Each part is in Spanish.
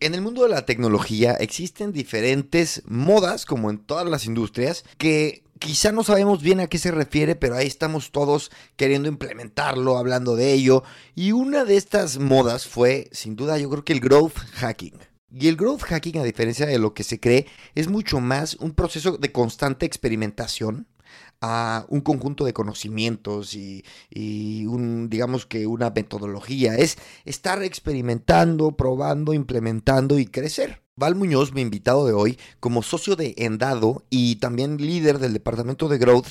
En el mundo de la tecnología existen diferentes modas, como en todas las industrias, que quizá no sabemos bien a qué se refiere, pero ahí estamos todos queriendo implementarlo, hablando de ello. Y una de estas modas fue, sin duda, yo creo que el growth hacking. Y el growth hacking, a diferencia de lo que se cree, es mucho más un proceso de constante experimentación a un conjunto de conocimientos y, un, digamos que una metodología. Es estar experimentando, probando, implementando y crecer. Val Muñoz, mi invitado de hoy, como socio de Endado y también líder del departamento de Growth,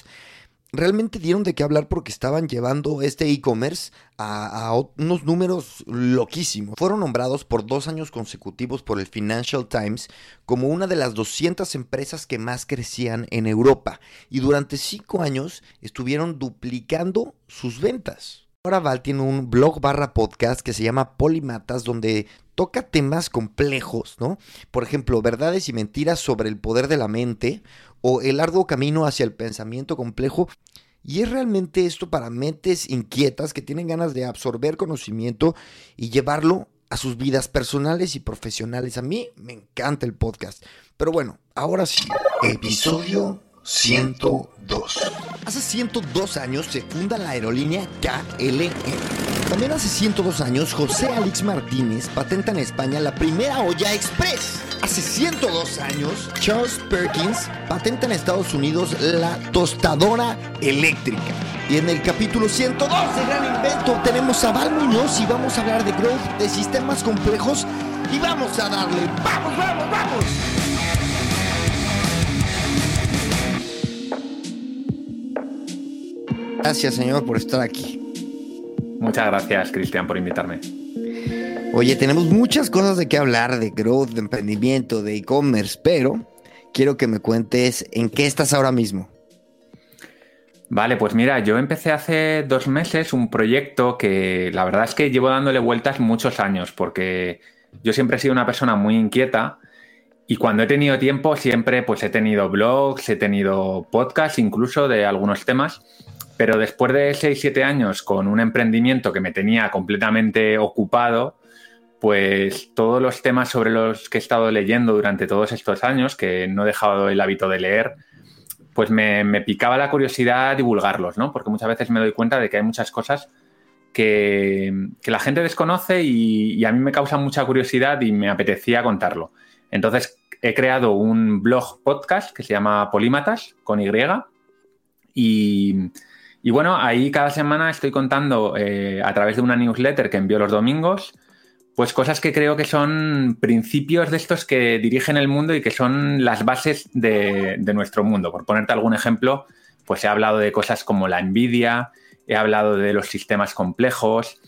realmente dieron de qué hablar porque estaban llevando este e-commerce a, unos números loquísimos. Fueron nombrados por dos años consecutivos por el Financial Times como una de las 200 empresas que más crecían en Europa y durante cinco años estuvieron duplicando sus ventas. Ahora Val tiene un blog barra podcast que se llama Polimatas donde toca temas complejos, ¿no? Por ejemplo, verdades y mentiras sobre el poder de la mente o el arduo camino hacia el pensamiento complejo. Y es realmente esto para mentes inquietas que tienen ganas de absorber conocimiento y llevarlo a sus vidas personales y profesionales. A mí me encanta el podcast. Pero bueno, ahora sí, episodio 102. Hace 102 años se funda la aerolínea KLM también hace 102 años, José Alex Martínez patenta en España la primera olla express. Hace 102 años, Charles Perkins patenta en Estados Unidos la tostadora eléctrica. Y en el capítulo 102 de Gran Invento tenemos a Val Muñoz y vamos a hablar de growth, de sistemas complejos y vamos a darle. ¡Vamos, vamos, vamos! Gracias, señor, por estar aquí. Muchas gracias, Cristian, por invitarme. Oye, tenemos muchas cosas de qué hablar, de growth, de emprendimiento, de e-commerce, pero quiero que me cuentes en qué estás ahora mismo. Vale, pues mira, yo empecé hace dos meses un proyecto que la verdad es que llevo dándole vueltas muchos años, porque yo siempre he sido una persona muy inquieta y cuando he tenido tiempo siempre pues he tenido blogs, he tenido podcasts incluso de algunos temas pero después de 6-7 años con un emprendimiento que me tenía completamente ocupado, pues todos los temas sobre los que he estado leyendo durante todos estos años, que no he dejado el hábito de leer, pues me, picaba la curiosidad divulgarlos, ¿no? Porque muchas veces me doy cuenta de que hay muchas cosas que, la gente desconoce y, y, a mí me causa mucha curiosidad y me apetecía contarlo. Entonces he creado un blog podcast que se llama Polímatas con Y y y bueno, ahí cada semana estoy contando eh, a través de una newsletter que envío los domingos, pues cosas que creo que son principios de estos que dirigen el mundo y que son las bases de, nuestro mundo. Por ponerte algún ejemplo, pues he hablado de cosas como la envidia, he hablado de los sistemas complejos,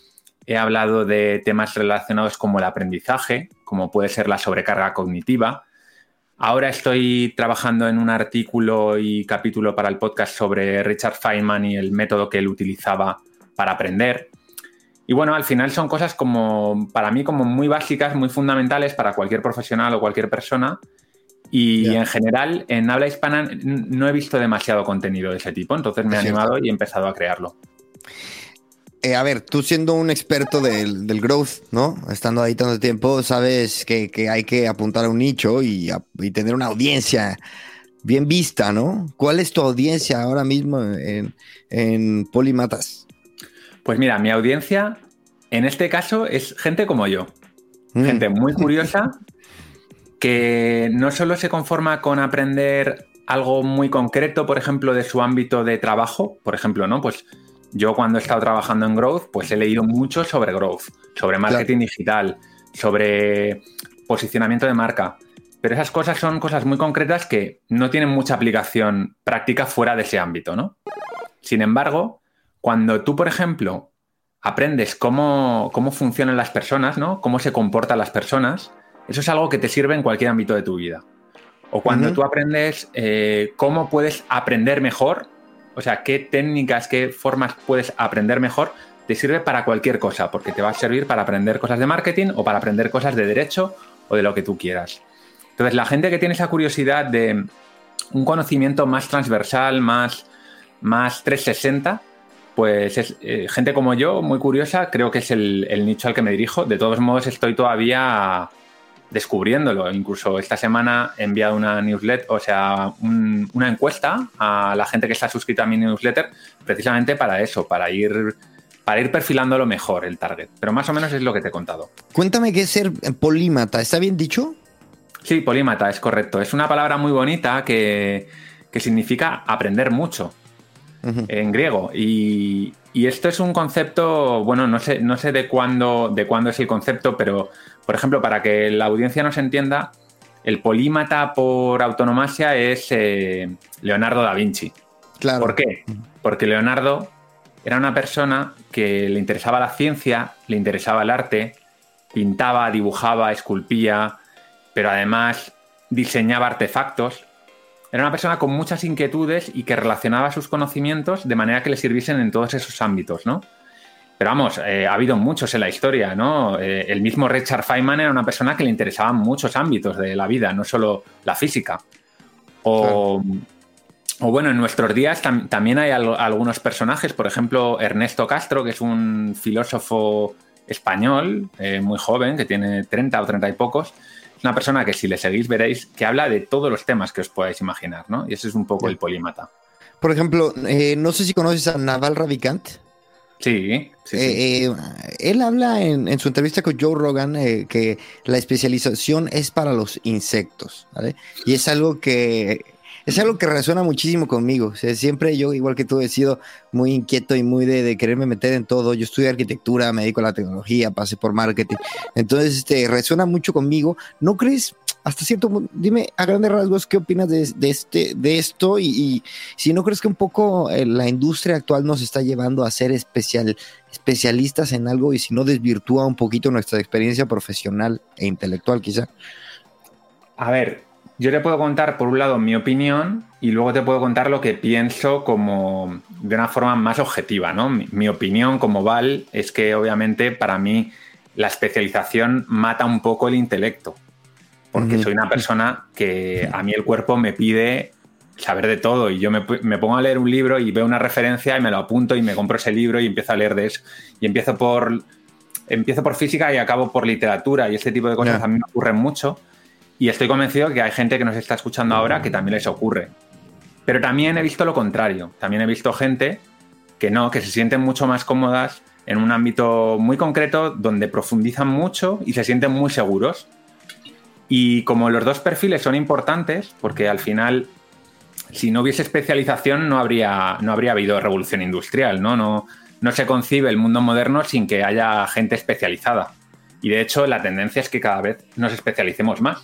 he hablado de temas relacionados como el aprendizaje, como puede ser la sobrecarga cognitiva, Ahora estoy trabajando en un artículo y capítulo para el podcast sobre Richard Feynman y el método que él utilizaba para aprender. Y bueno, al final son cosas como, para mí, como muy básicas, muy fundamentales para cualquier profesional o cualquier persona. Y en general, en habla hispana no he visto demasiado contenido de ese tipo, entonces me he animado y he empezado a crearlo. Eh, a ver, tú siendo un experto del, growth, ¿no? Estando ahí tanto tiempo, sabes que, hay que apuntar a un nicho y, tener una audiencia bien vista, ¿no? ¿Cuál es tu audiencia ahora mismo en, en Polimatas? Pues mira, mi audiencia en este caso es gente como yo. Mm. Gente muy curiosa que no solo se conforma con aprender algo muy concreto, por ejemplo, de su ámbito de trabajo, por ejemplo, ¿no? Pues yo cuando he estado trabajando en Growth, pues he leído mucho sobre Growth, sobre marketing digital, sobre posicionamiento de marca. Pero esas cosas son cosas muy concretas que no tienen mucha aplicación práctica fuera de ese ámbito, ¿no? Sin embargo, cuando tú, por ejemplo, aprendes cómo, funcionan las personas, ¿no? Cómo se comportan las personas, eso es algo que te sirve en cualquier ámbito de tu vida. O cuando tú aprendes eh, cómo puedes aprender mejor o sea, qué técnicas, qué formas puedes aprender mejor, te sirve para cualquier cosa, porque te va a servir para aprender cosas de marketing o para aprender cosas de derecho o de lo que tú quieras. Entonces, la gente que tiene esa curiosidad de un conocimiento más transversal, más, más 360, pues es eh, gente como yo, muy curiosa, creo que es el, nicho al que me dirijo. De todos modos, estoy todavía descubriéndolo. Incluso esta semana he enviado una newsletter, o sea, una encuesta a la gente que está suscrita a mi newsletter, precisamente para eso, para ir, para ir perfilándolo mejor el target. Pero más o menos es lo que te he contado. Cuéntame qué es ser polímata, ¿está bien dicho? Sí, polímata, es correcto. Es una palabra muy bonita que, significa aprender mucho en griego. Y, esto es un concepto, bueno, no sé, no sé de cuándo, de cuándo es el concepto, pero, por ejemplo, para que la audiencia nos entienda, el polímata por autonomasia es eh, Leonardo da Vinci. Claro. ¿Por qué? Porque Leonardo era una persona que le interesaba la ciencia, le interesaba el arte, pintaba, dibujaba, esculpía, pero además diseñaba artefactos. Era una persona con muchas inquietudes y que relacionaba sus conocimientos de manera que le sirviesen en todos esos ámbitos, ¿no? Pero vamos, eh, ha habido muchos en la historia, ¿no? Eh, el mismo Richard Feynman era una persona que le interesaban muchos ámbitos de la vida, no solo la física. O, bueno, en nuestros días también hay algunos personajes, por ejemplo, Ernesto Castro, que es un filósofo español, eh, muy joven, que tiene 30 o 30 y pocos, es una persona que si le seguís veréis que habla de todos los temas que os podáis imaginar, ¿no? Y ese es un poco el polímata. Por ejemplo, eh, no sé si conoces a Naval Ravikant. Sí, sí, eh, eh, él habla en, su entrevista con Joe Rogan que la especialización es para los insectos, ¿vale? Y es algo que es algo que resuena muchísimo conmigo. O siempre yo, igual que tú, he sido muy inquieto y muy de, quererme meter en todo. Yo estudié arquitectura, me dedico a la tecnología, pasé por marketing. Entonces, este, resuena mucho conmigo. ¿No crees, hasta cierto dime a grandes rasgos, qué opinas de, este, de esto? Y, si no crees que un poco eh, la industria actual nos está llevando a ser especial, especialistas en algo y si no desvirtúa un poquito nuestra experiencia profesional e intelectual, quizá. A ver, yo te puedo contar, por un lado, mi opinión y luego te puedo contar lo que pienso como de una forma más objetiva, ¿no? Mi, opinión como Val es que obviamente para mí la especialización mata un poco el intelecto, porque soy una persona que a mí el cuerpo me pide saber de todo y yo me, pongo a leer un libro y veo una referencia y me lo apunto y me compro ese libro y empiezo a leer de eso y empiezo por empiezo por física y acabo por literatura y este tipo de cosas a mí me ocurren mucho y estoy convencido que hay gente que nos está escuchando ahora que también les ocurre. Pero también he visto lo contrario. También he visto gente que no, que se sienten mucho más cómodas en un ámbito muy concreto donde profundizan mucho y se sienten muy seguros. Y como los dos perfiles son importantes, porque al final, si no hubiese especialización, no habría, no habría habido revolución industrial, ¿no? No, no se concibe el mundo moderno sin que haya gente especializada. Y de hecho, la tendencia es que cada vez nos especialicemos más.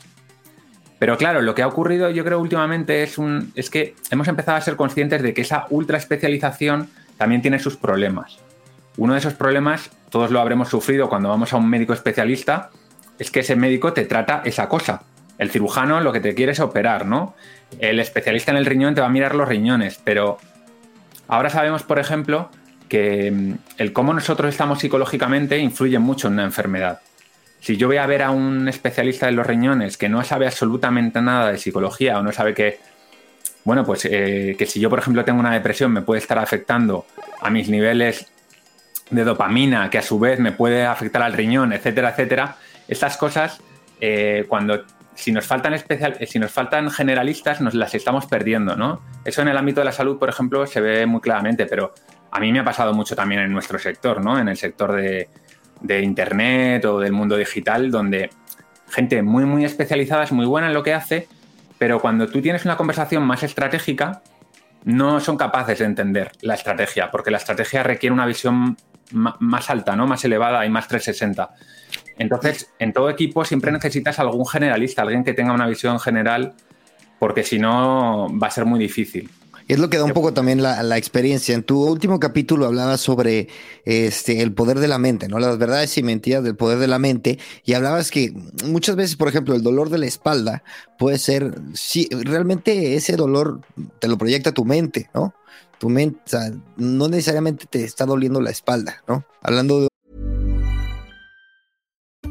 Pero claro, lo que ha ocurrido yo creo últimamente es, un, es que hemos empezado a ser conscientes de que esa ultra especialización también tiene sus problemas. Uno de esos problemas, todos lo habremos sufrido cuando vamos a un médico especialista, es que ese médico te trata esa cosa. El cirujano lo que te quiere es operar, ¿no? El especialista en el riñón te va a mirar los riñones, pero ahora sabemos, por ejemplo, que mm, el cómo nosotros estamos psicológicamente influye mucho en una enfermedad. Si yo voy a ver a un especialista de los riñones que no sabe absolutamente nada de psicología o no sabe que, bueno, pues eh, que si yo, por ejemplo, tengo una depresión me puede estar afectando a mis niveles de dopamina, que a su vez me puede afectar al riñón, etcétera, etcétera, estas cosas, eh, cuando si nos faltan especial, si nos faltan generalistas, nos las estamos perdiendo, ¿no? Eso en el ámbito de la salud, por ejemplo, se ve muy claramente, pero a mí me ha pasado mucho también en nuestro sector, ¿no? En el sector de, de Internet o del mundo digital, donde gente muy, muy especializada es muy buena en lo que hace, pero cuando tú tienes una conversación más estratégica, no son capaces de entender la estrategia, porque la estrategia requiere una visión más alta, ¿no? más elevada y más 360. Entonces, en todo equipo siempre necesitas algún generalista, alguien que tenga una visión general, porque si no va a ser muy difícil es lo que da un poco también la, experiencia. En tu último capítulo hablabas sobre este, el poder de la mente, ¿no? Las verdades y mentiras del poder de la mente. Y hablabas que muchas veces, por ejemplo, el dolor de la espalda puede ser, sí, realmente ese dolor te lo proyecta tu mente, ¿no? Tu mente, o sea, no necesariamente te está doliendo la espalda, ¿no? Hablando de...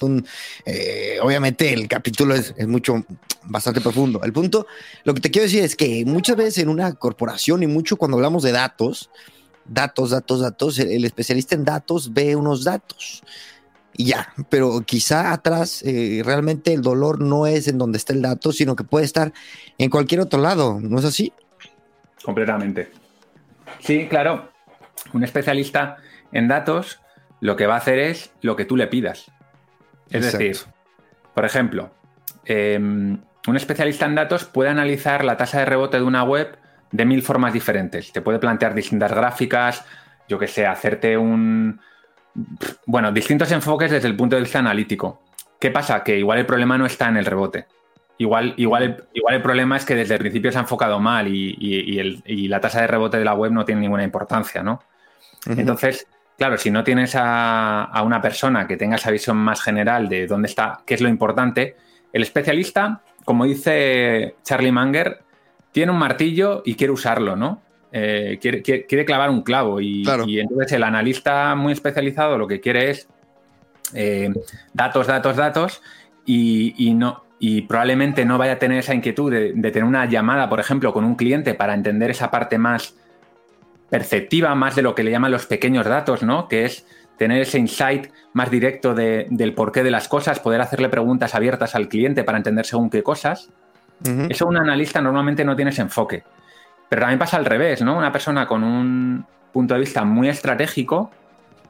Un, eh, obviamente el capítulo es, mucho, bastante profundo. El punto, lo que te quiero decir es que muchas veces en una corporación y mucho cuando hablamos de datos, datos, datos, datos, el, el especialista en datos ve unos datos y ya, pero quizá atrás eh, realmente el dolor no es en donde está el dato, sino que puede estar en cualquier otro lado, ¿no es así? Completamente. Sí, claro. Un especialista en datos lo que va a hacer es lo que tú le pidas. Es Exacto. decir, por ejemplo, eh, un especialista en datos puede analizar la tasa de rebote de una web de mil formas diferentes. Te puede plantear distintas gráficas, yo que sé, hacerte un... Bueno, distintos enfoques desde el punto de vista analítico. ¿Qué pasa? Que igual el problema no está en el rebote. Igual, igual, el, igual el problema es que desde el principio se ha enfocado mal y, y, y, el, y la tasa de rebote de la web no tiene ninguna importancia, ¿no? Uh -huh. Entonces, Claro, si no tienes a, a, una persona que tenga esa visión más general de dónde está, qué es lo importante, el especialista, como dice Charlie Munger, tiene un martillo y quiere usarlo, ¿no? Eh, quiere, quiere, quiere, clavar un clavo y, claro. y, entonces el analista muy especializado lo que quiere es eh, datos, datos, datos y, y, no, y probablemente no vaya a tener esa inquietud de, de tener una llamada, por ejemplo, con un cliente para entender esa parte más perceptiva, más de lo que le llaman los pequeños datos, ¿no? Que es tener ese insight más directo de, del porqué de las cosas, poder hacerle preguntas abiertas al cliente para entender según qué cosas. Uh -huh. Eso un analista normalmente no tiene ese enfoque. Pero también pasa al revés, ¿no? Una persona con un punto de vista muy estratégico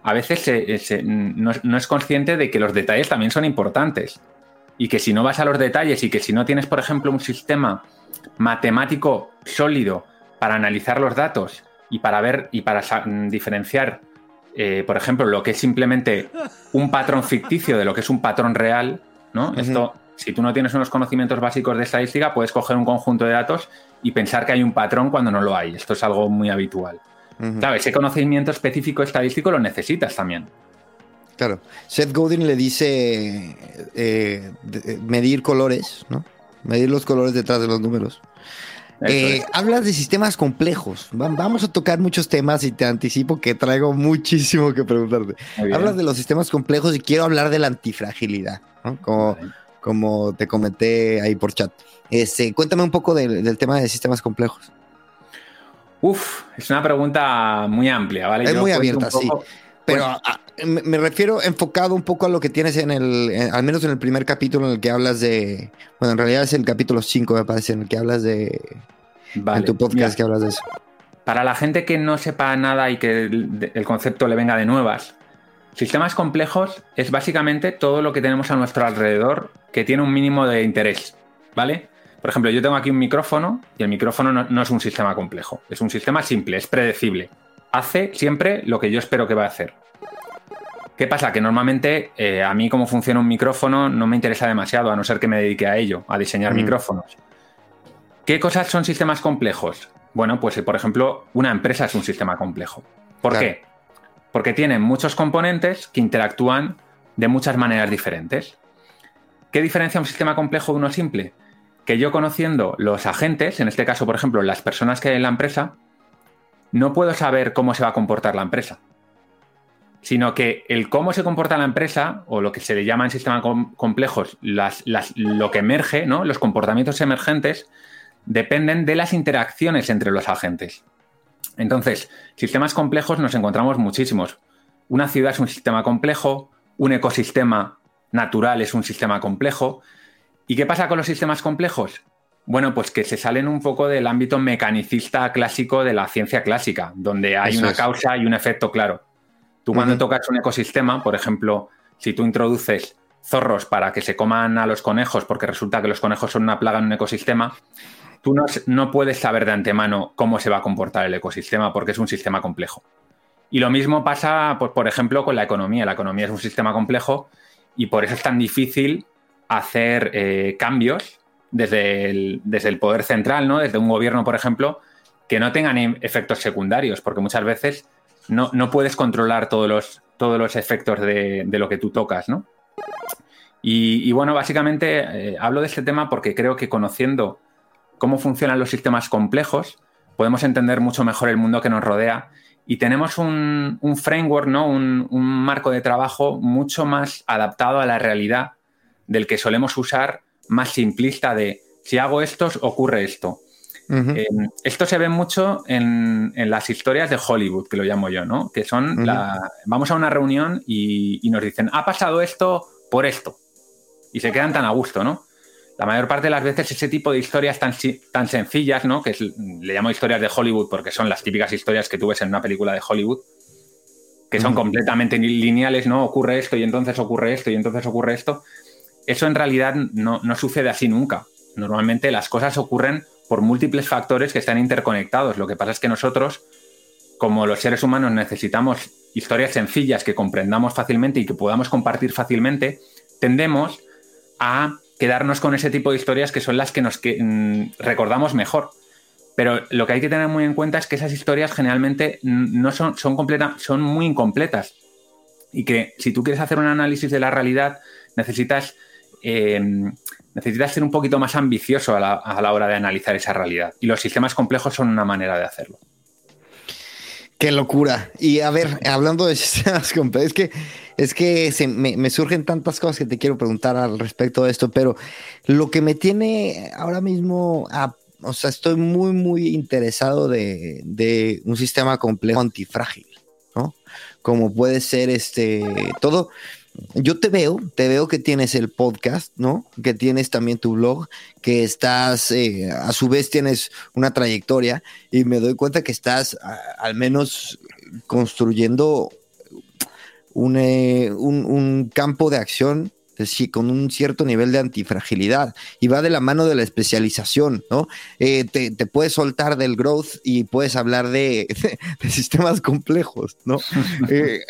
a veces se, se, no, no es consciente de que los detalles también son importantes. Y que si no vas a los detalles y que si no tienes, por ejemplo, un sistema matemático sólido para analizar los datos y para ver y para diferenciar, eh, por ejemplo, lo que es simplemente un patrón ficticio de lo que es un patrón real, ¿no? Uh -huh. Esto, si tú no tienes unos conocimientos básicos de estadística, puedes coger un conjunto de datos y pensar que hay un patrón cuando no lo hay. Esto es algo muy habitual. Uh -huh. Claro, ese conocimiento específico estadístico lo necesitas también. Claro. Seth Godin le dice eh, medir colores, ¿no? Medir los colores detrás de los números. Eh, hablas de sistemas complejos. Vamos a tocar muchos temas y te anticipo que traigo muchísimo que preguntarte. Hablas de los sistemas complejos y quiero hablar de la antifragilidad, ¿no? como, como te comenté ahí por chat. Este, cuéntame un poco del, del tema de sistemas complejos. Uf, es una pregunta muy amplia, ¿vale? Es Yo muy abierta, poco, sí. Pero a, a, me refiero enfocado un poco a lo que tienes en el, en, al menos en el primer capítulo en el que hablas de, bueno, en realidad es el capítulo 5 me parece, en el que hablas de, vale, en tu podcast que hablas de eso. Para la gente que no sepa nada y que el, el concepto le venga de nuevas, sistemas complejos es básicamente todo lo que tenemos a nuestro alrededor que tiene un mínimo de interés, ¿vale? Por ejemplo, yo tengo aquí un micrófono y el micrófono no, no es un sistema complejo, es un sistema simple, es predecible hace siempre lo que yo espero que va a hacer. ¿Qué pasa? Que normalmente eh, a mí cómo funciona un micrófono no me interesa demasiado, a no ser que me dedique a ello, a diseñar mm. micrófonos. ¿Qué cosas son sistemas complejos? Bueno, pues por ejemplo, una empresa es un sistema complejo. ¿Por claro. qué? Porque tiene muchos componentes que interactúan de muchas maneras diferentes. ¿Qué diferencia un sistema complejo de uno simple? Que yo conociendo los agentes, en este caso, por ejemplo, las personas que hay en la empresa, no puedo saber cómo se va a comportar la empresa, sino que el cómo se comporta la empresa, o lo que se le llama en sistemas com complejos, lo que emerge, ¿no? los comportamientos emergentes, dependen de las interacciones entre los agentes. Entonces, sistemas complejos nos encontramos muchísimos. Una ciudad es un sistema complejo, un ecosistema natural es un sistema complejo. ¿Y qué pasa con los sistemas complejos? Bueno, pues que se salen un poco del ámbito mecanicista clásico de la ciencia clásica, donde hay Eso una es. causa y un efecto claro. Tú cuando uh -huh. tocas un ecosistema, por ejemplo, si tú introduces zorros para que se coman a los conejos, porque resulta que los conejos son una plaga en un ecosistema, tú no, no puedes saber de antemano cómo se va a comportar el ecosistema, porque es un sistema complejo. Y lo mismo pasa, pues, por ejemplo, con la economía. La economía es un sistema complejo y por eso es tan difícil hacer eh, cambios desde el, desde el poder central, ¿no? Desde un gobierno, por ejemplo, que no tengan efectos secundarios, porque muchas veces no, no puedes controlar todos los, todos los efectos de, de lo que tú tocas, ¿no? Y, y bueno, básicamente eh, hablo de este tema porque creo que conociendo cómo funcionan los sistemas complejos, podemos entender mucho mejor el mundo que nos rodea y tenemos un, un framework, ¿no? Un, un, marco de trabajo mucho más adaptado a la realidad del que solemos usar, más simplista de si hago esto, ocurre esto. Uh -huh. eh, esto se ve mucho en, en, las historias de Hollywood, que lo llamo yo, ¿no? Que son, uh -huh. la, vamos a una reunión y, y, nos dicen, ha pasado esto por esto. Y se quedan tan a gusto, ¿no? La mayor parte de las veces ese tipo de historias tan, tan sencillas, ¿no? Que es, le llamo historias de Hollywood porque son las típicas historias que tú ves en una película de Hollywood, que son uh -huh. completamente lineales, ¿no? Ocurre esto y entonces ocurre esto y entonces ocurre esto. Eso en realidad no, no sucede así nunca. Normalmente las cosas ocurren por múltiples factores que están interconectados. Lo que pasa es que nosotros, como los seres humanos, necesitamos historias sencillas que comprendamos fácilmente y que podamos compartir fácilmente, tendemos a quedarnos con ese tipo de historias que son las que nos mmm, recordamos mejor. Pero lo que hay que tener muy en cuenta es que esas historias generalmente no son, son, completa, son muy incompletas. Y que si tú quieres hacer un análisis de la realidad, necesitas, eh, necesitas ser un poquito más ambicioso a la, a la hora de analizar esa realidad. Y los sistemas complejos son una manera de hacerlo. Qué locura. Y a ver, hablando de sistemas complejos, es que, es que se, me, me, surgen tantas cosas que te quiero preguntar al respecto de esto, pero lo que me tiene ahora mismo, a, o sea, estoy muy, muy interesado de, de un sistema complejo antifrágil, ¿no? Como puede ser este, todo, yo te veo, te veo que tienes el podcast, ¿no? Que tienes también tu blog, que estás, eh, a su vez tienes una trayectoria y me doy cuenta que estás al menos construyendo un, eh, un, un campo de acción con un cierto nivel de antifragilidad y va de la mano de la especialización, ¿no? Eh, te, te, puedes soltar del growth y puedes hablar de, de, de sistemas complejos, ¿no? eh,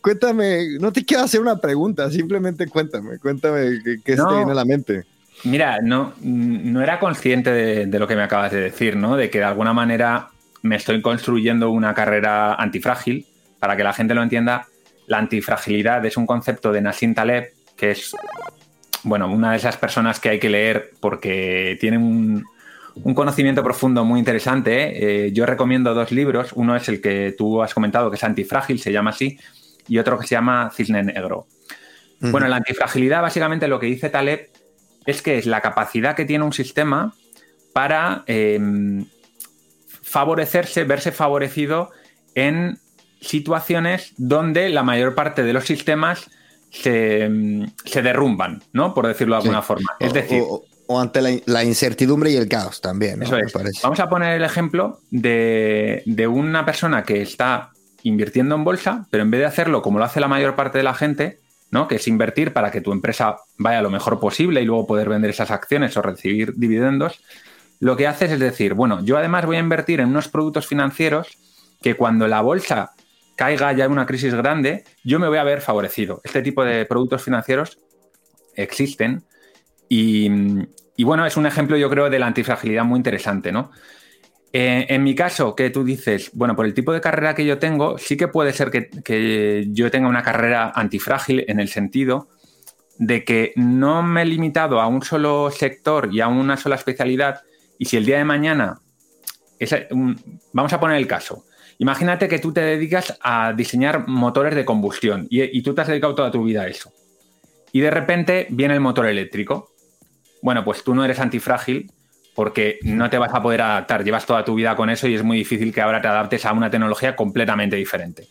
cuéntame, no te quiero hacer una pregunta, simplemente cuéntame, cuéntame qué, qué no. te viene a la mente. Mira, no, no era consciente de, de, lo que me acabas de decir, ¿no? De que de alguna manera me estoy construyendo una carrera antifrágil. Para que la gente lo entienda, la antifragilidad es un concepto de Nassim Taleb que es, bueno, una de esas personas que hay que leer porque tiene un, un conocimiento profundo muy interesante. Eh, yo recomiendo dos libros. Uno es el que tú has comentado, que es Antifrágil, se llama así, y otro que se llama Cisne Negro. Uh -huh. Bueno, la antifragilidad, básicamente lo que dice Taleb es que es la capacidad que tiene un sistema para eh, favorecerse, verse favorecido en situaciones donde la mayor parte de los sistemas se, se derrumban, ¿no? Por decirlo de alguna sí. forma. Es decir. O, o ante la, la, incertidumbre y el caos también. ¿no? Eso es. Vamos a poner el ejemplo de, de, una persona que está invirtiendo en bolsa, pero en vez de hacerlo como lo hace la mayor parte de la gente, ¿no? Que es invertir para que tu empresa vaya lo mejor posible y luego poder vender esas acciones o recibir dividendos. Lo que haces es decir, bueno, yo además voy a invertir en unos productos financieros que cuando la bolsa caiga ya en una crisis grande, yo me voy a ver favorecido. Este tipo de productos financieros existen y, bueno, es un ejemplo yo creo de la antifragilidad muy interesante, ¿no? Eh, en mi caso, que tú dices, bueno, por el tipo de carrera que yo tengo, sí que puede ser que, que yo tenga una carrera antifrágil en el sentido de que no me he limitado a un solo sector y a una sola especialidad y si el día de mañana, es un, vamos a poner el caso, Imagínate que tú te dedicas a diseñar motores de combustión y, tú te has dedicado toda tu vida a eso. Y de repente viene el motor eléctrico. Bueno, pues tú no eres antifrágil porque no te vas a poder adaptar. Llevas toda tu vida con eso y es muy difícil que ahora te adaptes a una tecnología completamente diferente.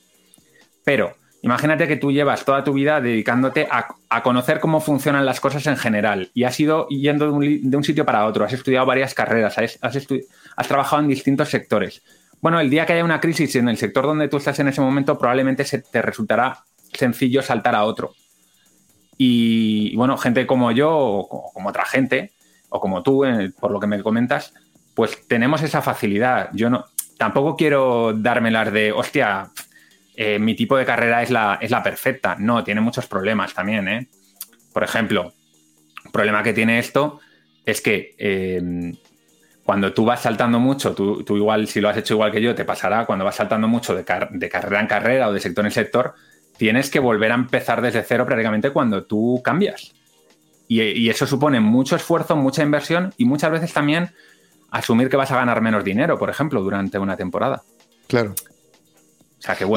Pero imagínate que tú llevas toda tu vida dedicándote a, conocer cómo funcionan las cosas en general y has ido yendo de un, sitio para otro, has estudiado varias carreras, has trabajado en distintos sectores bueno, el día que haya una crisis en el sector donde tú estás en ese momento, probablemente se te resultará sencillo saltar a otro. Y, bueno, gente como yo, o como otra gente, o como tú, por lo que me comentas, pues tenemos esa facilidad. Yo no, tampoco quiero dármelas de, hostia, eh, mi tipo de carrera es la, es la perfecta. No, tiene muchos problemas también, ¿eh? Por ejemplo, problema que tiene esto es que eh, cuando tú vas saltando mucho, tú, igual, si lo has hecho igual que yo, te pasará, cuando vas saltando mucho de, carrera en carrera o de sector en sector, tienes que volver a empezar desde cero prácticamente cuando tú cambias. Y, eso supone mucho esfuerzo, mucha inversión y muchas veces también asumir que vas a ganar menos dinero, por ejemplo, durante una temporada. Claro.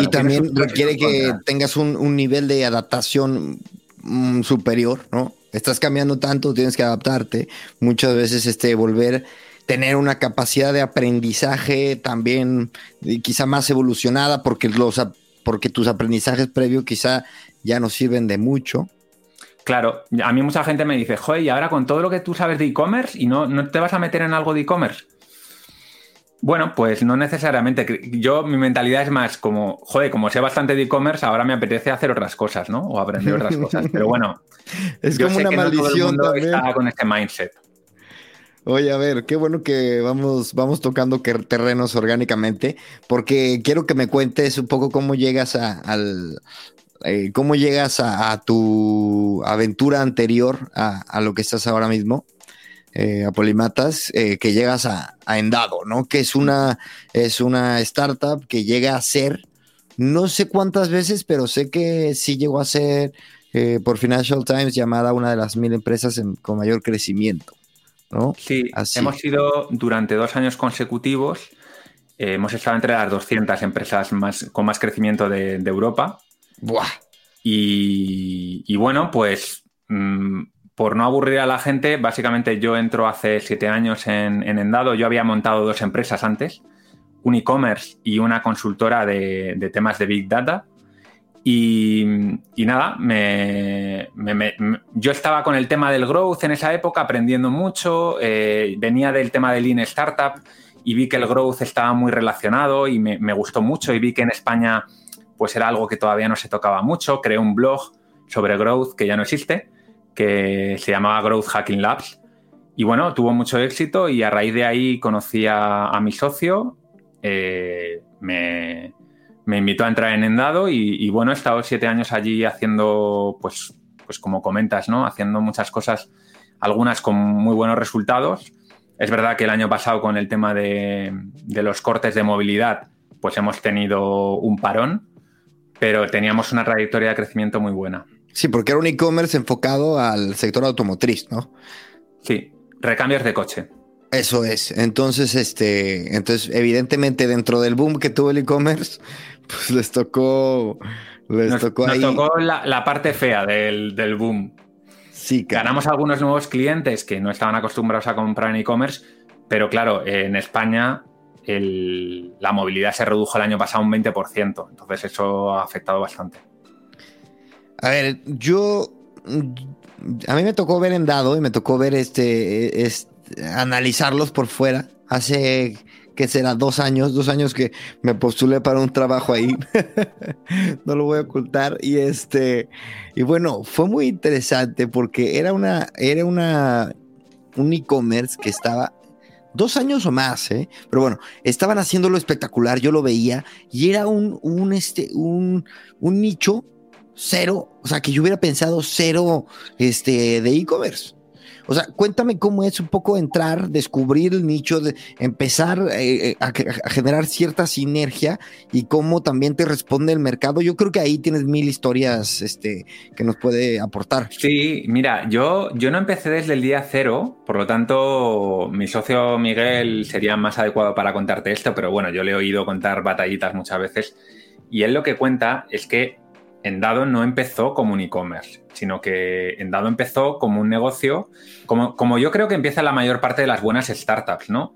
y también requiere que tengas un, nivel de adaptación mm, superior, ¿no? Estás cambiando tanto, tienes que adaptarte. Muchas veces este, volver, tener una capacidad de aprendizaje también quizá más evolucionada porque, los, porque tus aprendizajes previos quizá ya no sirven de mucho. Claro, a mí mucha gente me dice, joder, y ahora con todo lo que tú sabes de e-commerce y no, no te vas a meter en algo de e-commerce. Bueno, pues no necesariamente. Yo, mi mentalidad es más como, joder, como sé bastante de e-commerce, ahora me apetece hacer otras cosas, ¿no? O aprender otras cosas. Pero bueno, es como una maldición está con este mindset. Oye, a ver, qué bueno que vamos, vamos tocando terrenos orgánicamente, porque quiero que me cuentes un poco cómo llegas a, al, eh, cómo llegas a, tu aventura anterior a, lo que estás ahora mismo, eh, a Polimatas, eh, que llegas a, Endado, ¿no? Que es una, es una startup que llega a ser, no sé cuántas veces, pero sé que sí llegó a ser por Financial Times llamada una de las mil empresas con mayor crecimiento. ¿No? Sí, hemos sido durante dos años consecutivos, hemos estado entre las 200 empresas más, con más crecimiento de Europa Buah. Y, bueno, pues mm, por no aburrir a la gente, básicamente yo entro hace siete años en, Endado. Yo había montado dos empresas antes, un e-commerce y una consultora de, temas de Big Data. Y, nada, yo estaba con el tema del growth en esa época, aprendiendo mucho. Eh, venía del tema del Lean Startup y vi que el growth estaba muy relacionado y me, gustó mucho. Y vi que en España pues era algo que todavía no se tocaba mucho. Creé un blog sobre growth que ya no existe, que se llamaba Growth Hacking Labs. Y bueno, tuvo mucho éxito y a raíz de ahí conocí a, mi socio, eh, me, invitó a entrar en Endado y, bueno, he estado siete años allí haciendo, pues, pues como comentas, ¿no? Haciendo muchas cosas, algunas con muy buenos resultados. Es verdad que el año pasado con el tema de, de los cortes de movilidad, pues hemos tenido un parón, pero teníamos una trayectoria de crecimiento muy buena. Sí, porque era un e-commerce enfocado al sector automotriz, ¿no? Sí, recambios de coche. Eso es. Entonces, este, entonces, evidentemente, dentro del boom que tuvo el e-commerce, pues les tocó. Les tocó nos tocó la, parte fea del, del boom. Sí, Ganamos algunos nuevos clientes que no estaban acostumbrados a comprar en e-commerce, pero claro, en España la movilidad se redujo el año pasado un 20%. Entonces eso ha afectado bastante. A ver, yo... A mí me tocó ver en dado y me tocó ver este, analizarlos por fuera. Hace que será dos años, dos años que me postulé para un trabajo ahí. no lo voy a ocultar. Y este, y bueno, fue muy interesante porque era una, era una, un e-commerce que estaba dos años o más, ¿eh? Pero bueno, estaban haciéndolo espectacular, yo lo veía, y era un, un, este, un, un nicho cero, o sea, que yo hubiera pensado cero este, de e-commerce. O sea, cuéntame cómo es un poco entrar, descubrir el nicho, de empezar eh, eh, a, generar cierta sinergia y cómo también te responde el mercado. Yo creo que ahí tienes mil historias este, que nos puede aportar. Sí, mira, yo, yo no empecé desde el día cero, por lo tanto, mi socio Miguel sería más adecuado para contarte esto, pero bueno, yo le he oído contar batallitas muchas veces y él lo que cuenta es que Endado no empezó como un e-commerce, sino que Endado empezó como un negocio, como, como yo creo que empieza la mayor parte de las buenas startups, ¿no?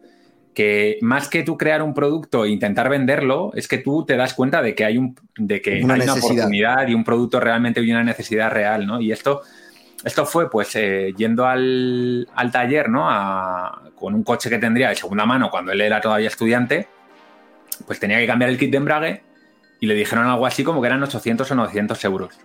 Que más que tú crear un producto e intentar venderlo, es que tú te das cuenta de que hay, un, de que una, hay una oportunidad y un producto realmente y una necesidad real, ¿no? Y esto, esto fue pues eh, yendo al, taller, ¿no? con un coche que tendría de segunda mano cuando él era todavía estudiante, pues tenía que cambiar el kit de embrague y le dijeron algo así como que eran 800 o 900 euros.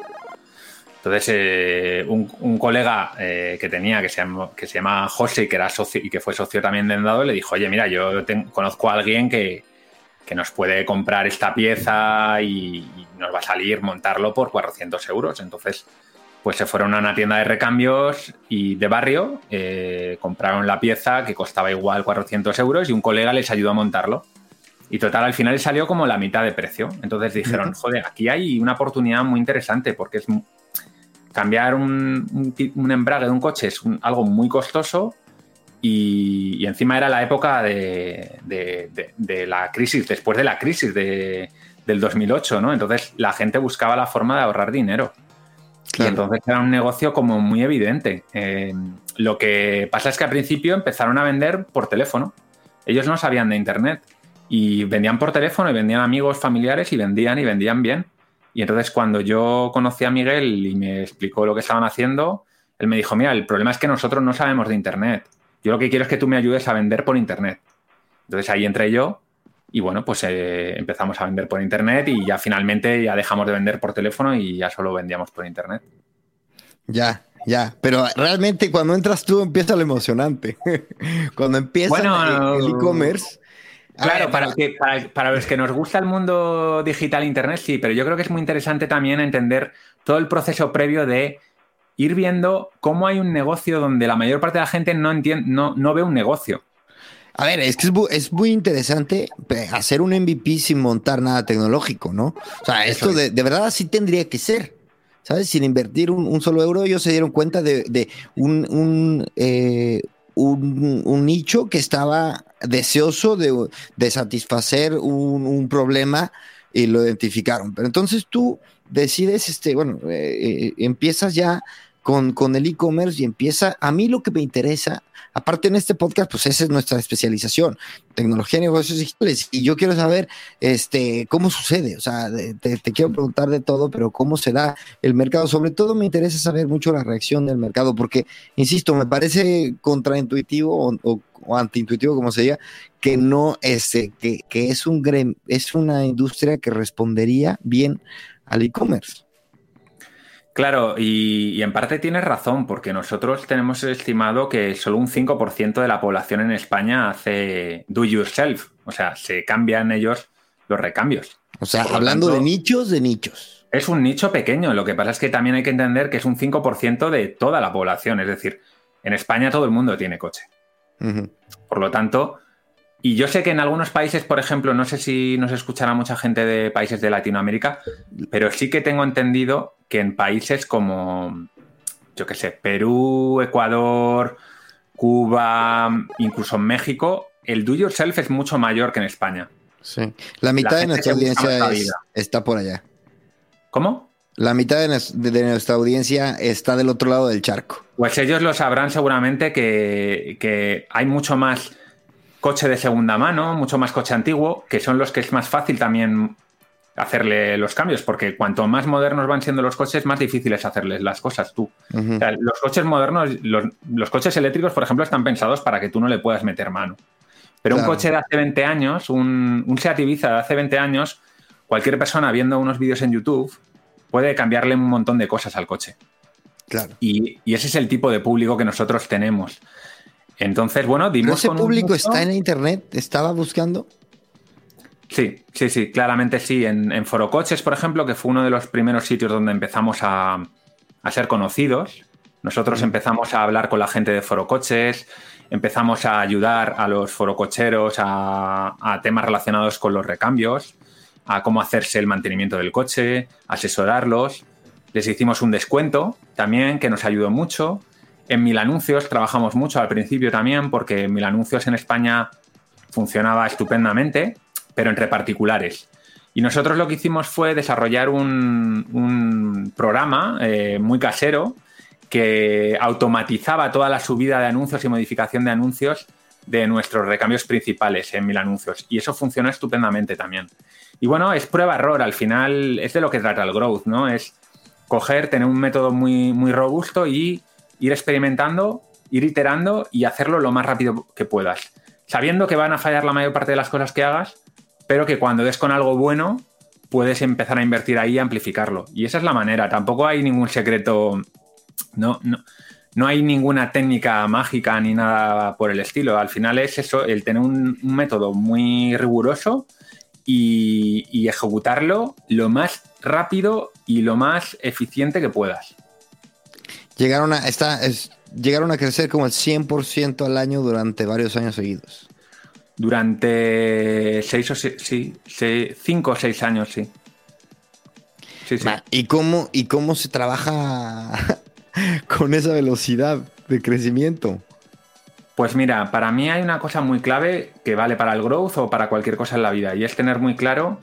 Entonces, eh, un, colega eh, que tenía, que se, llama, que se llama José, que, era socio, y que fue socio también de Endado, le dijo, oye, mira, yo conozco a alguien que, nos puede comprar esta pieza y, nos va a salir montarlo por 400 euros. Entonces, pues se fueron a una tienda de recambios y de barrio, eh, compraron la pieza que costaba igual 400 euros y un colega les ayudó a montarlo. Y total, al final salió como la mitad de precio. Entonces dijeron, joder, aquí hay una oportunidad muy interesante porque es cambiar un, embrague de un coche es algo muy costoso y, encima era la época de, la crisis, después de la crisis del 2008, ¿no? Entonces la gente buscaba la forma de ahorrar dinero. Y entonces era un negocio como muy evidente. Eh, lo que pasa es que al principio empezaron a vender por teléfono. Ellos no sabían de Internet. Y vendían por teléfono y vendían amigos, familiares y vendían y vendían bien. Y entonces cuando yo conocí a Miguel y me explicó lo que estaban haciendo, él me dijo, mira, el problema es que nosotros no sabemos de Internet. Yo lo que quiero es que tú me ayudes a vender por Internet. Entonces ahí entré yo y bueno, pues eh, empezamos a vender por Internet y ya finalmente ya dejamos de vender por teléfono y ya solo vendíamos por Internet. Ya, ya, pero realmente cuando entras tú empieza lo emocionante. cuando empieza el e-commerce. Claro, para, que, para, los que nos gusta el mundo digital Internet, sí, pero yo creo que es muy interesante también entender todo el proceso previo de ir viendo cómo hay un negocio donde la mayor parte de la gente no, entiende, no, no ve un negocio. A ver, es que es, muy interesante hacer un MVP sin montar nada tecnológico, ¿no? O sea, esto de, verdad así tendría que ser. ¿Sabes? Sin invertir un, solo euro, ellos se dieron cuenta de, un, eh, un, un, nicho que estaba deseoso de, satisfacer un, problema y lo identificaron. Pero entonces tú decides, este, bueno, eh, eh, empiezas ya con, con el e-commerce y empieza, a mí lo que me interesa Aparte en este podcast, pues esa es nuestra especialización, tecnología y negocios digitales. Y yo quiero saber este, cómo sucede. O sea, te, quiero preguntar de todo, pero cómo se da el mercado. Sobre todo me interesa saber mucho la reacción del mercado, porque, insisto, me parece contraintuitivo o, antiintuitivo, como se diga, que no este, que, que es un es una industria que respondería bien al e-commerce. Claro, y, en parte tienes razón, porque nosotros tenemos estimado que solo un 5% de la población en España hace do yourself, o sea, se cambian ellos los recambios. O sea, hablando de nichos, de nichos. Es un nicho pequeño, lo que pasa es que también hay que entender que es un 5% de toda la población, es decir, en España todo el mundo tiene coche. Por lo tanto, y yo sé que en algunos países, por ejemplo, no sé si nos escuchará mucha gente de países de Latinoamérica, pero sí que tengo entendido que en países como, yo qué sé, Perú, Ecuador, Cuba, incluso México, el do yourself es mucho mayor que en España. Sí. La mitad de nuestra audiencia está por allá. ¿Cómo? La mitad de, nuestra audiencia está del otro lado del charco. Pues ellos lo sabrán seguramente que, que hay mucho más coche de segunda mano, mucho más coche antiguo, que son los que es más fácil también hacerle los cambios, porque cuanto más modernos van siendo los coches, más difícil es hacerles las cosas tú. los coches modernos, los, coches eléctricos, por ejemplo, están pensados para que tú no le puedas meter mano. Pero un coche de hace 20 años, un, un Seat Ibiza de hace 20 años, cualquier persona viendo unos vídeos en YouTube puede cambiarle un montón de cosas al coche. Claro. Y, y, ese es el tipo de público que nosotros tenemos. Entonces, bueno, dimos ese público está en internet? ¿Estaba buscando? Sí, sí, sí, claramente sí. En, Forocoches, por ejemplo, que fue uno de los primeros sitios donde empezamos a, ser conocidos, nosotros empezamos a hablar con la gente de Forocoches, empezamos a ayudar a los forococheros a, a temas relacionados con los recambios, a cómo hacerse el mantenimiento del coche, asesorarlos. Les hicimos un descuento también que nos ayudó mucho. En Mil Anuncios trabajamos mucho al principio también, porque Mil Anuncios en España funcionaba estupendamente, pero entre particulares. Y nosotros lo que hicimos fue desarrollar un, programa eh, muy casero que automatizaba toda la subida de anuncios y modificación de anuncios de nuestros recambios principales en Mil Anuncios. Y eso funcionó estupendamente también. Y bueno, es prueba-error. Al final es de lo que trata el growth, ¿no? Es coger, tener un método muy, muy robusto y ir experimentando, ir iterando y hacerlo lo más rápido que puedas. Sabiendo que van a fallar la mayor parte de las cosas que hagas, pero que cuando des con algo bueno, puedes empezar a invertir ahí y amplificarlo. Y esa es la manera. Tampoco hay ningún secreto. No, no, no hay ninguna técnica mágica ni nada por el estilo. Al final es eso, el tener un, método muy riguroso y, ejecutarlo lo más rápido y lo más eficiente que puedas. Llegaron a, está, es- llegaron a crecer como el 100% al año durante varios años seguidos. Durante seis o se- sí, cinco o seis años, sí. Sí, sí. ¿Y cómo, ¿Y cómo se trabaja con esa velocidad de crecimiento? Pues mira, para mí hay una cosa muy clave que vale para el growth o para cualquier cosa en la vida, y es tener muy claro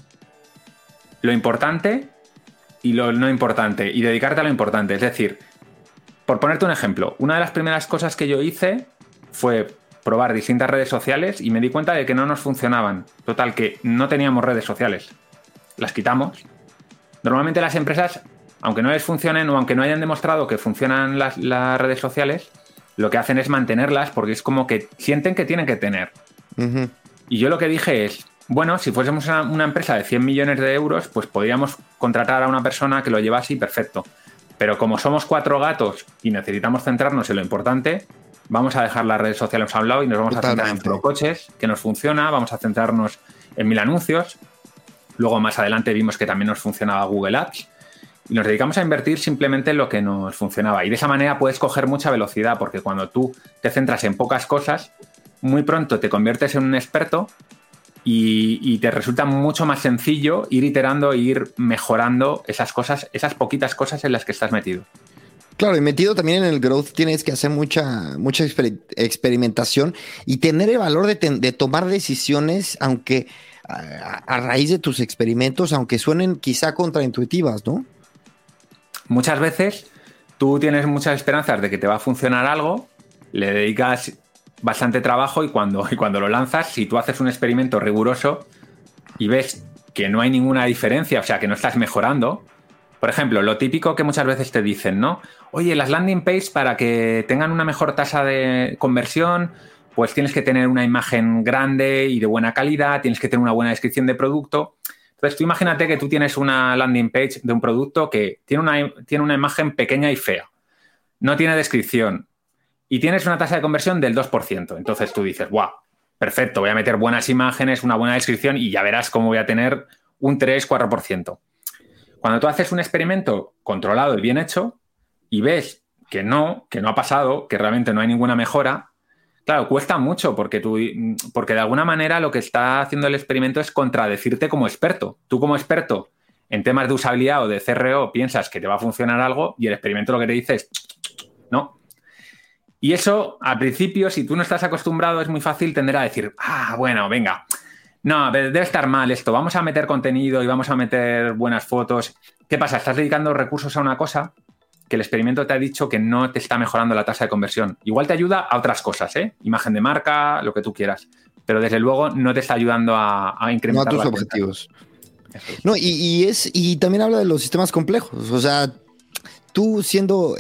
lo importante y lo no importante, y dedicarte a lo importante. Es decir, por ponerte un ejemplo, una de las primeras cosas que yo hice fue probar distintas redes sociales y me di cuenta de que no nos funcionaban. Total, que no teníamos redes sociales. Las quitamos. Normalmente las empresas, aunque no les funcionen o aunque no hayan demostrado que funcionan las, las redes sociales, lo que hacen es mantenerlas porque es como que sienten que tienen que tener. Y yo lo que dije es, bueno, si fuésemos una, una empresa de 100 millones de euros, pues podríamos contratar a una persona que lo llevase y perfecto. Pero como somos cuatro gatos y necesitamos centrarnos en lo importante, vamos a dejar las redes sociales a un lado y nos vamos a centrar en Totalmente. coches, que nos funciona, vamos a centrarnos en mil anuncios. Luego más adelante vimos que también nos funcionaba Google Ads. Y nos dedicamos a invertir simplemente en lo que nos funcionaba. Y de esa manera puedes coger mucha velocidad, porque cuando tú te centras en pocas cosas, muy pronto te conviertes en un experto y, te resulta mucho más sencillo ir iterando e ir mejorando esas cosas, esas poquitas cosas en las que estás metido. Claro, y metido también en el growth tienes que hacer mucha, mucha exper- experimentación y tener el valor de, de tomar decisiones, aunque a, a raíz de tus experimentos, aunque suenen quizá contraintuitivas, ¿no? Muchas veces tú tienes muchas esperanzas de que te va a funcionar algo, le dedicas bastante trabajo y cuando, y cuando lo lanzas, si tú haces un experimento riguroso y ves que no hay ninguna diferencia, o sea, que no estás mejorando, por ejemplo, lo típico que muchas veces te dicen, ¿no? Oye, las landing pages para que tengan una mejor tasa de conversión, pues tienes que tener una imagen grande y de buena calidad, tienes que tener una buena descripción de producto. Entonces, tú imagínate que tú tienes una landing page de un producto que tiene una, tiene una imagen pequeña y fea, no tiene descripción y tienes una tasa de conversión del 2%. Entonces tú dices, guau, perfecto, voy a meter buenas imágenes, una buena descripción y ya verás cómo voy a tener un 3-4%. Cuando tú haces un experimento controlado y bien hecho y ves que no, que no ha pasado, que realmente no hay ninguna mejora, claro, cuesta mucho porque, tú, porque de alguna manera lo que está haciendo el experimento es contradecirte como experto. Tú como experto en temas de usabilidad o de CRO piensas que te va a funcionar algo y el experimento lo que te dice es, no. Y eso, al principio, si tú no estás acostumbrado, es muy fácil tender a decir, ah, bueno, venga, no, debe estar mal esto, vamos a meter contenido y vamos a meter buenas fotos. ¿Qué pasa? Estás dedicando recursos a una cosa que el experimento te ha dicho que no te está mejorando la tasa de conversión. Igual te ayuda a otras cosas, ¿eh? Imagen de marca, lo que tú quieras. Pero desde luego no te está ayudando a, a No a incrementar tus objetivos. Es. No, y, y es, y también habla de los sistemas complejos. O sea, tú siendo,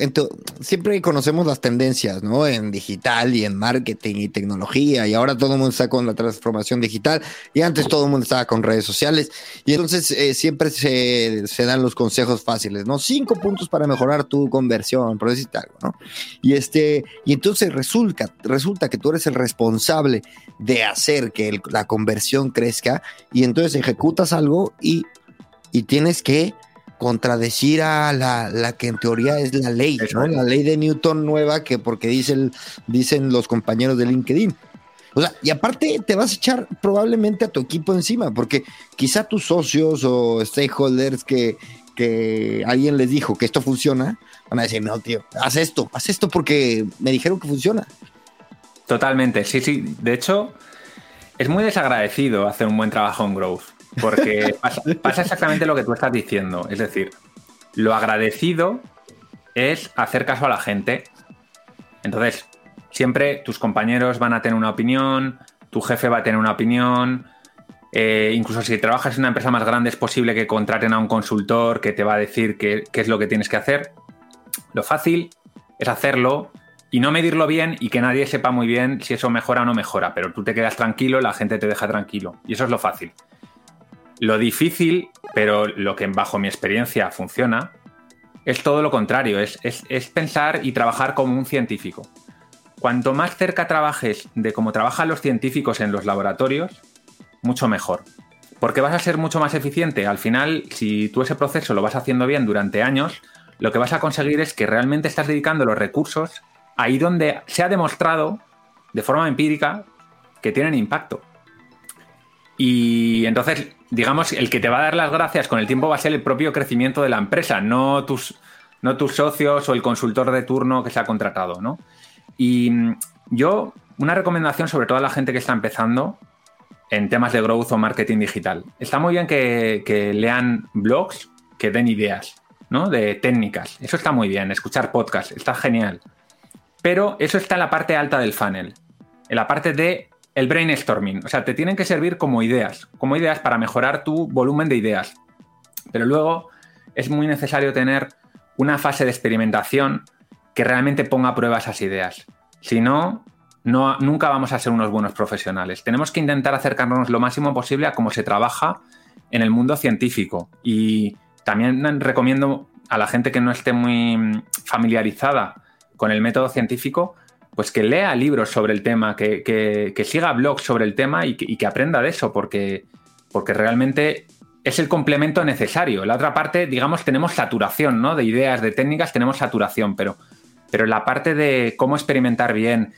siempre conocemos las tendencias, ¿no? En digital y en marketing y tecnología, y ahora todo el mundo está con la transformación digital, y antes todo el mundo estaba con redes sociales, y entonces eh, siempre se, dan los consejos fáciles, ¿no? Cinco puntos para mejorar tu conversión, por decirte algo, ¿no? Y este, y entonces resulta, resulta que tú eres el responsable de hacer que la conversión crezca, y entonces ejecutas algo y, y tienes que contradecir a la, la que en teoría es la ley. La ley de Newton nueva que porque dice el- dicen los compañeros de LinkedIn. O sea, y aparte te vas a echar probablemente a tu equipo encima, porque quizá tus socios o stakeholders que, que alguien les dijo que esto funciona, van a decir, no, tío, haz esto, haz esto porque me dijeron que funciona. Totalmente, sí, sí. De hecho, es muy desagradecido hacer un buen trabajo en growth, porque pasa, exactamente lo que tú estás diciendo. Es decir, lo agradecido es hacer caso a la gente. Entonces, siempre tus compañeros van a tener una opinión, tu jefe va a tener una opinión. eh, incluso si trabajas en una empresa más grande, es posible que contraten a un consultor que te va a decir qué es lo que tienes que hacer. Lo fácil es hacerlo y no medirlo bien y que nadie sepa muy bien si eso mejora o no mejora, pero tú te quedas tranquilo, la gente te deja tranquilo. Y eso es lo fácil. Lo difícil, pero lo que bajo mi experiencia funciona, es todo lo contrario, es, es- es pensar y trabajar como un científico. Cuanto más cerca trabajes de cómo trabajan los científicos en los laboratorios, mucho mejor. Porque vas a ser mucho más eficiente. Al final, si tú ese proceso lo vas haciendo bien durante años, lo que vas a conseguir es que realmente estás dedicando los recursos ahí donde se ha demostrado de forma empírica que tienen impacto. Y entonces, digamos, el que te va a dar las gracias con el tiempo va a ser el propio crecimiento de la empresa, no tus, no tus socios o el consultor de turno que se ha contratado, ¿no? Y mm, yo, una recomendación sobre todo a la gente que está empezando en temas de growth o marketing digital. Está muy bien que, que lean blogs que den ideas, ¿no? De técnicas. Eso está muy bien. Escuchar podcasts, está genial. Pero eso está en la parte alta del funnel. En la parte de el brainstorming. O sea, te tienen que servir como ideas, como ideas para mejorar tu volumen de ideas. Pero luego es muy necesario tener una fase de experimentación que realmente ponga a prueba esas ideas. Si no, no, nunca vamos a ser unos buenos profesionales. Tenemos que intentar acercarnos lo máximo posible a cómo se trabaja en el mundo científico. Y también recomiendo a la gente que no esté muy familiarizada con el método científico, pues que lea libros sobre el tema, que, siga blogs sobre el tema y que, aprenda de eso, porque, porque realmente es el complemento necesario. La otra parte, digamos, tenemos saturación, ¿no? De ideas, de técnicas, tenemos saturación, pero, pero la parte de cómo experimentar bien,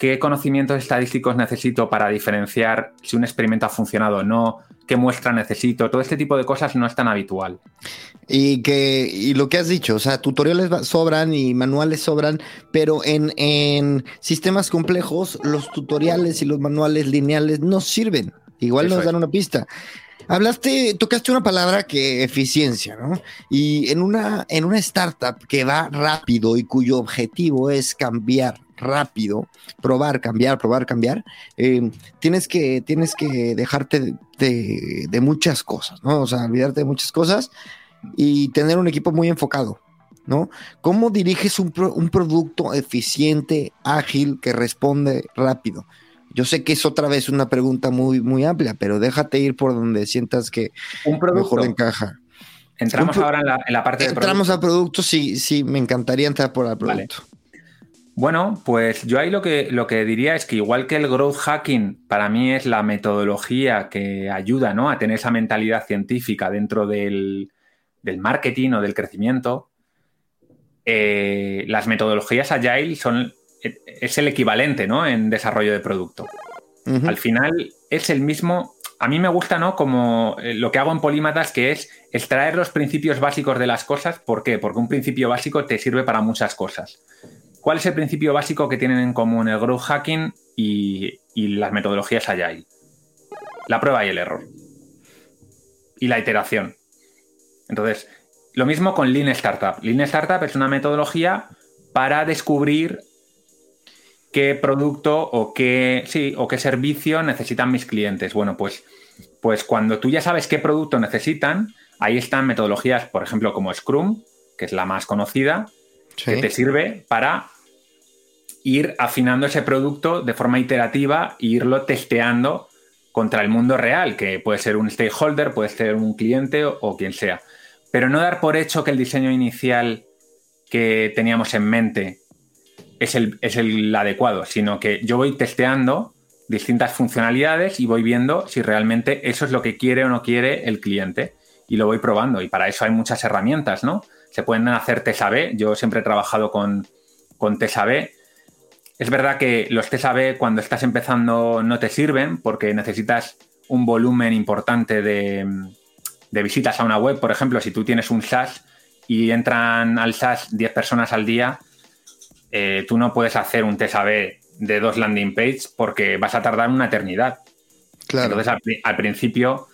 qué conocimientos estadísticos necesito para diferenciar si un experimento ha funcionado o no, qué muestra necesito, todo este tipo de cosas no es tan habitual. Y que y lo que has dicho, o sea, tutoriales sobran y manuales sobran, pero en, en sistemas complejos los tutoriales y los manuales lineales no sirven. Igual nos dan una pista. Hablaste, tocaste una palabra que eficiencia, ¿no? Y en una, en una startup que va rápido y cuyo objetivo es cambiar rápido, probar, cambiar, probar, cambiar, eh, tienes, que, tienes que dejarte de, muchas cosas, ¿no? O sea, olvidarte de muchas cosas y tener un equipo muy enfocado, ¿no? ¿Cómo diriges un, un producto eficiente, ágil, que responde rápido? Yo sé que es otra vez una pregunta muy, muy amplia, pero déjate ir por donde sientas que un mejor encaja. Entramos ahora en la, parte de Entramos al producto, sí, sí, me encantaría entrar por el producto. Bueno, pues yo ahí lo que, lo que diría es que igual que el growth hacking para mí es la metodología que ayuda ¿no? a tener esa mentalidad científica dentro del, marketing o del crecimiento, eh, las metodologías agile son, es el equivalente ¿no? en desarrollo de producto. Al final es el mismo, a mí me gusta ¿no? como eh, lo que hago en Polímatas, que es extraer los principios básicos de las cosas. ¿Por qué? Porque un principio básico te sirve para muchas cosas. ¿Cuál es el principio básico que tienen en común el growth hacking y, las metodologías Agile? La prueba y el error. Y la iteración. Entonces, lo mismo con Lean Startup. Lean Startup es una metodología para descubrir qué producto o qué, sí, o qué servicio necesitan mis clientes. Bueno, pues, pues cuando tú ya sabes qué producto necesitan, ahí están metodologías, por ejemplo, como Scrum, que es la más conocida, que te sirve para ir afinando ese producto de forma iterativa e irlo testeando contra el mundo real, que puede ser un stakeholder, puede ser un cliente o, quien sea. Pero no dar por hecho que el diseño inicial que teníamos en mente es el, es el adecuado, sino que yo voy testeando distintas funcionalidades y voy viendo si realmente eso es lo que quiere o no quiere el cliente y lo voy probando. Y para eso hay muchas herramientas, ¿no? Se pueden hacer test A-B. Yo siempre he trabajado con, con test A-B. Es verdad que los test A-B cuando estás empezando no te sirven porque necesitas un volumen importante de, visitas a una web. Por ejemplo, si tú tienes un SaaS y entran al SaaS 10 personas al día, eh, tú no puedes hacer un test A-B de dos landing pages porque vas a tardar una eternidad. Claro. Entonces, al principio,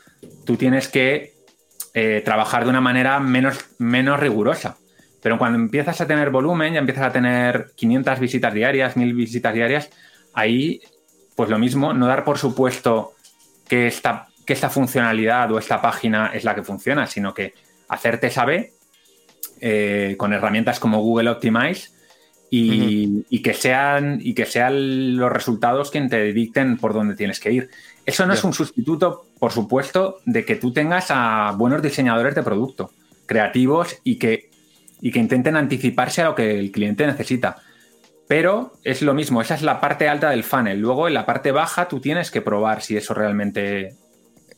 tú tienes que eh, trabajar de una manera menos, menos rigurosa. Pero cuando empiezas a tener volumen, ya empiezas a tener 500 visitas diarias, 1000 visitas diarias, ahí, pues lo mismo, no dar por supuesto que esta, que esta funcionalidad o esta página es la que funciona, sino que hacerte saber eh, con herramientas como Google Optimize y, y, que sean, y que sean los resultados quien te dicten por dónde tienes que ir. Eso no es un sustituto, por supuesto, de que tú tengas a buenos diseñadores de producto, creativos y que, y que intenten anticiparse a lo que el cliente necesita. Pero es lo mismo, esa es la parte alta del funnel. Luego en la parte baja tú tienes que probar si eso realmente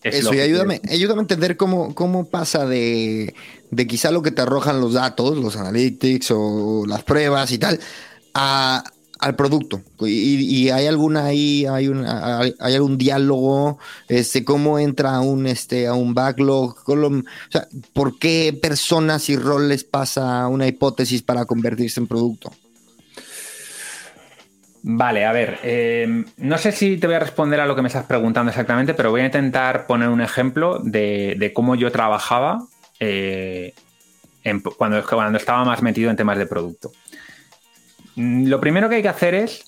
Eso, y ayúdame, ayúdame a entender cómo, cómo pasa de, de quizá lo que te arrojan los datos, los analytics o las pruebas y tal, a, al producto. Y, hay alguna ahí, hay, un, hay, algún diálogo, este, cómo entra a un, este, a un backlog, o sea, por qué personas y roles pasa una hipótesis para convertirse en producto. Vale, a ver, em, no sé si te voy a responder a lo que me estás preguntando exactamente, pero voy a intentar poner un ejemplo de, cómo yo trabajaba eh, cuando, cuando estaba más metido en temas de producto. Mm, lo primero que hay que hacer es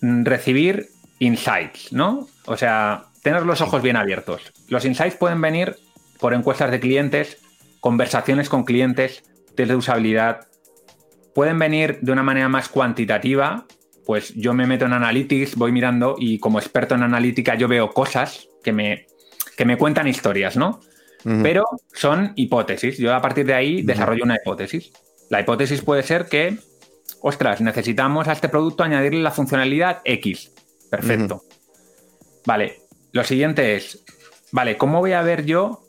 mm, recibir insights, ¿no? O sea, tener los ojos bien abiertos. Los insights pueden venir por encuestas de clientes, conversaciones con clientes, test de usabilidad. Pueden venir de una manera más cuantitativa, pues yo me meto en Analytics, voy mirando y como experto en analítica yo veo cosas que me, que me cuentan historias, ¿no? Pero son hipótesis. Yo a partir de ahí desarrollo una hipótesis. La hipótesis puede ser que ostras, necesitamos a este producto añadirle la funcionalidad X. Perfecto. Vale, lo siguiente es, vale, ¿cómo voy a ver yo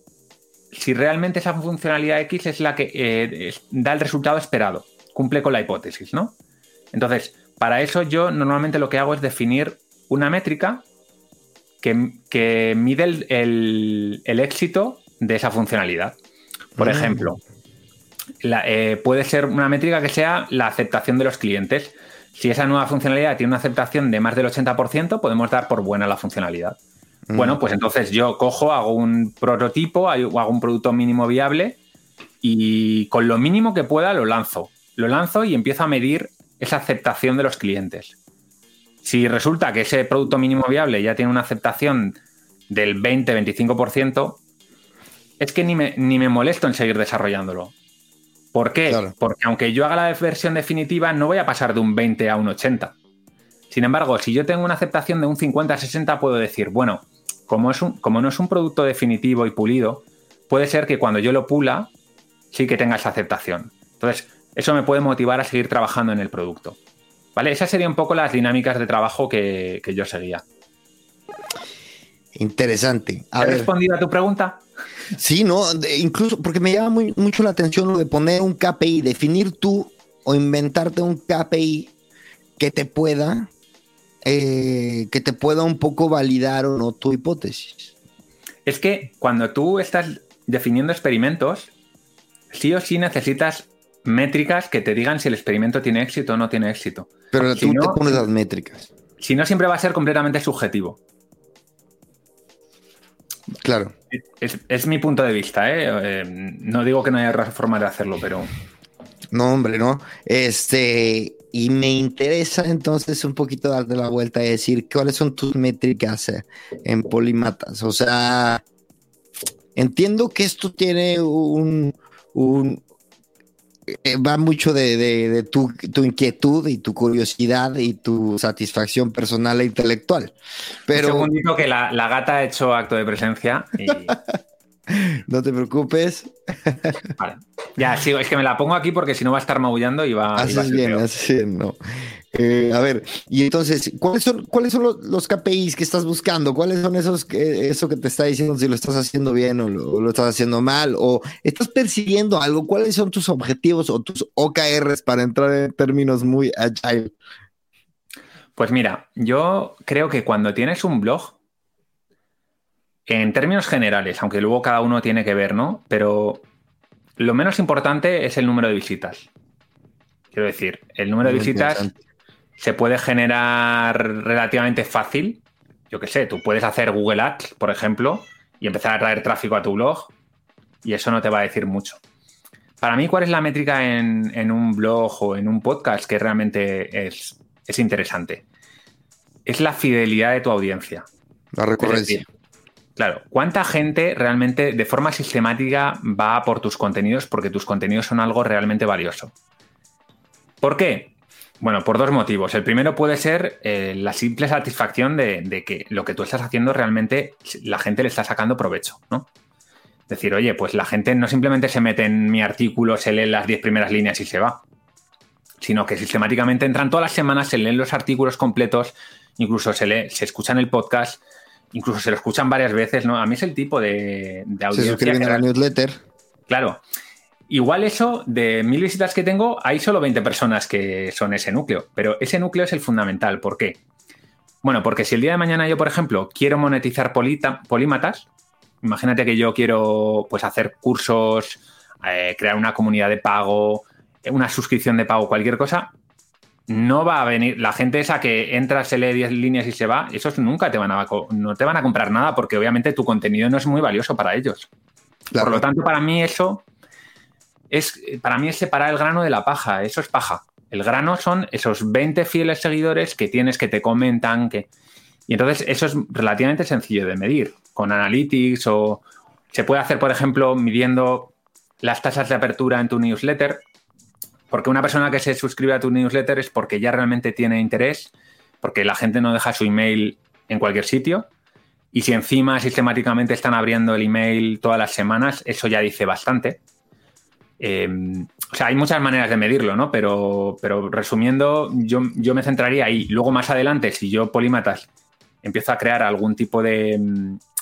si realmente esa funcionalidad X es la que eh, da el resultado esperado? Cumple con la hipótesis, ¿no? Entonces, para eso yo normalmente lo que hago es definir una métrica que, mide el, éxito de esa funcionalidad. Por mm. ejemplo, eh, puede ser una métrica que sea la aceptación de los clientes. Si esa nueva funcionalidad tiene una aceptación de más del 80%, podemos dar por buena la funcionalidad. Mm. Bueno, pues entonces yo cojo, hago un prototipo, hago un producto mínimo viable y con lo mínimo que pueda lo lanzo. Lo lanzo y empiezo a medir esa aceptación de los clientes. Si resulta que ese producto mínimo viable ya tiene una aceptación del 20-25%, es que ni me, ni me molesto en seguir desarrollándolo. ¿Por qué? Porque aunque yo haga la versión definitiva, no voy a pasar de un 20 a un 80. Sin embargo, si yo tengo una aceptación de un 50-60, puedo decir, bueno, como, es un, como no es un producto definitivo y pulido, puede ser que cuando yo lo pula, sí que tenga esa aceptación. Entonces, eso me puede motivar a seguir trabajando en el producto. ¿Vale? Esas serían un poco las dinámicas de trabajo que, yo seguía. Interesante. ¿He respondido a tu pregunta? Sí, no, incluso porque me llama mucho la atención lo de poner un KPI, definir tú o inventarte un KPI que te pueda, eh, que te pueda un poco validar o no tu hipótesis. Es que cuando tú estás definiendo experimentos, sí o sí necesitas métricas que te digan si el experimento tiene éxito o no tiene éxito. Pero tú te pones las métricas. Si no, siempre va a ser completamente subjetivo. Claro. Es, mi punto de vista, ¿eh? ¿eh? No digo que no haya otra forma de hacerlo, pero. No, hombre, no. Este. Y me interesa entonces un poquito darte la vuelta y decir cuáles son tus métricas en Polimatas. O sea, entiendo que esto tiene un, eh, va mucho de, tu, inquietud y tu curiosidad y tu satisfacción personal e intelectual. Pero... Un segundito que la, gata ha hecho acto de presencia no te preocupes. Vale. Ya, sigo. Es que me la pongo aquí porque si no va a estar maullando y va, a bien, bien, no. Eh, a ver, y entonces, ¿cuáles son, cuáles son los, KPIs que estás buscando? ¿Cuáles son esos que, eso que te está diciendo si lo estás haciendo bien o lo, estás haciendo mal? ¿O estás persiguiendo algo? ¿Cuáles son tus objetivos o tus OKRs para entrar en términos muy agile? Pues mira, yo creo que cuando tienes un blog, en términos generales, aunque luego cada uno tiene que ver, ¿no? Pero lo menos importante es el número de visitas. Quiero decir, el número de visitas se puede generar relativamente fácil. Yo qué sé, tú puedes hacer Google Ads, por ejemplo, y empezar a traer tráfico a tu blog, y eso no te va a decir mucho. Para mí, ¿cuál es la métrica en, un blog o en un podcast que realmente es, es, interesante? Es la fidelidad de tu audiencia. La recurrencia. Claro, ¿cuánta gente realmente de forma sistemática va por tus contenidos porque tus contenidos son algo realmente valioso? ¿Por qué? Bueno, por dos motivos. El primero puede ser eh, la simple satisfacción de, que lo que tú estás haciendo realmente la gente le está sacando provecho, ¿no? Decir, oye, pues la gente no simplemente se mete en mi artículo, se lee las 10 primeras líneas y se va, sino que sistemáticamente entran todas las semanas, se leen los artículos completos, incluso se, lee, se escuchan el podcast incluso se lo escuchan varias veces, ¿no? A mí es el tipo de, de Se audiencia. suscriben que a la newsletter. Claro. Igual eso, de mil visitas que tengo, hay solo 20 personas que son ese núcleo. Pero ese núcleo es el fundamental. ¿Por qué? Bueno, porque si el día de mañana yo, por ejemplo, quiero monetizar polita- polímatas, imagínate que yo quiero pues hacer cursos, eh, crear una comunidad de pago, una suscripción de pago, cualquier cosa, no va a venir. La gente esa que entra, se lee 10 líneas y se va, esos nunca te van a, no te van a comprar nada porque obviamente tu contenido no es muy valioso para ellos. Claro. Por lo tanto, para mí eso es, para mí es separar el grano de la paja. Eso es paja. El grano son esos 20 fieles seguidores que tienes que te comentan, que... Y entonces eso es relativamente sencillo de medir. Con Analytics o se puede hacer, por ejemplo, midiendo las tasas de apertura en tu newsletter. Porque una persona que se suscribe a tu newsletter es porque ya realmente tiene interés, porque la gente no deja su email en cualquier sitio. Y si encima sistemáticamente están abriendo el email todas las semanas, eso ya dice bastante. Eh, o sea, hay muchas maneras de medirlo, ¿no? Pero, pero resumiendo, yo, yo me centraría ahí. Luego, más adelante, si yo, Polímatas, empiezo a crear algún tipo de,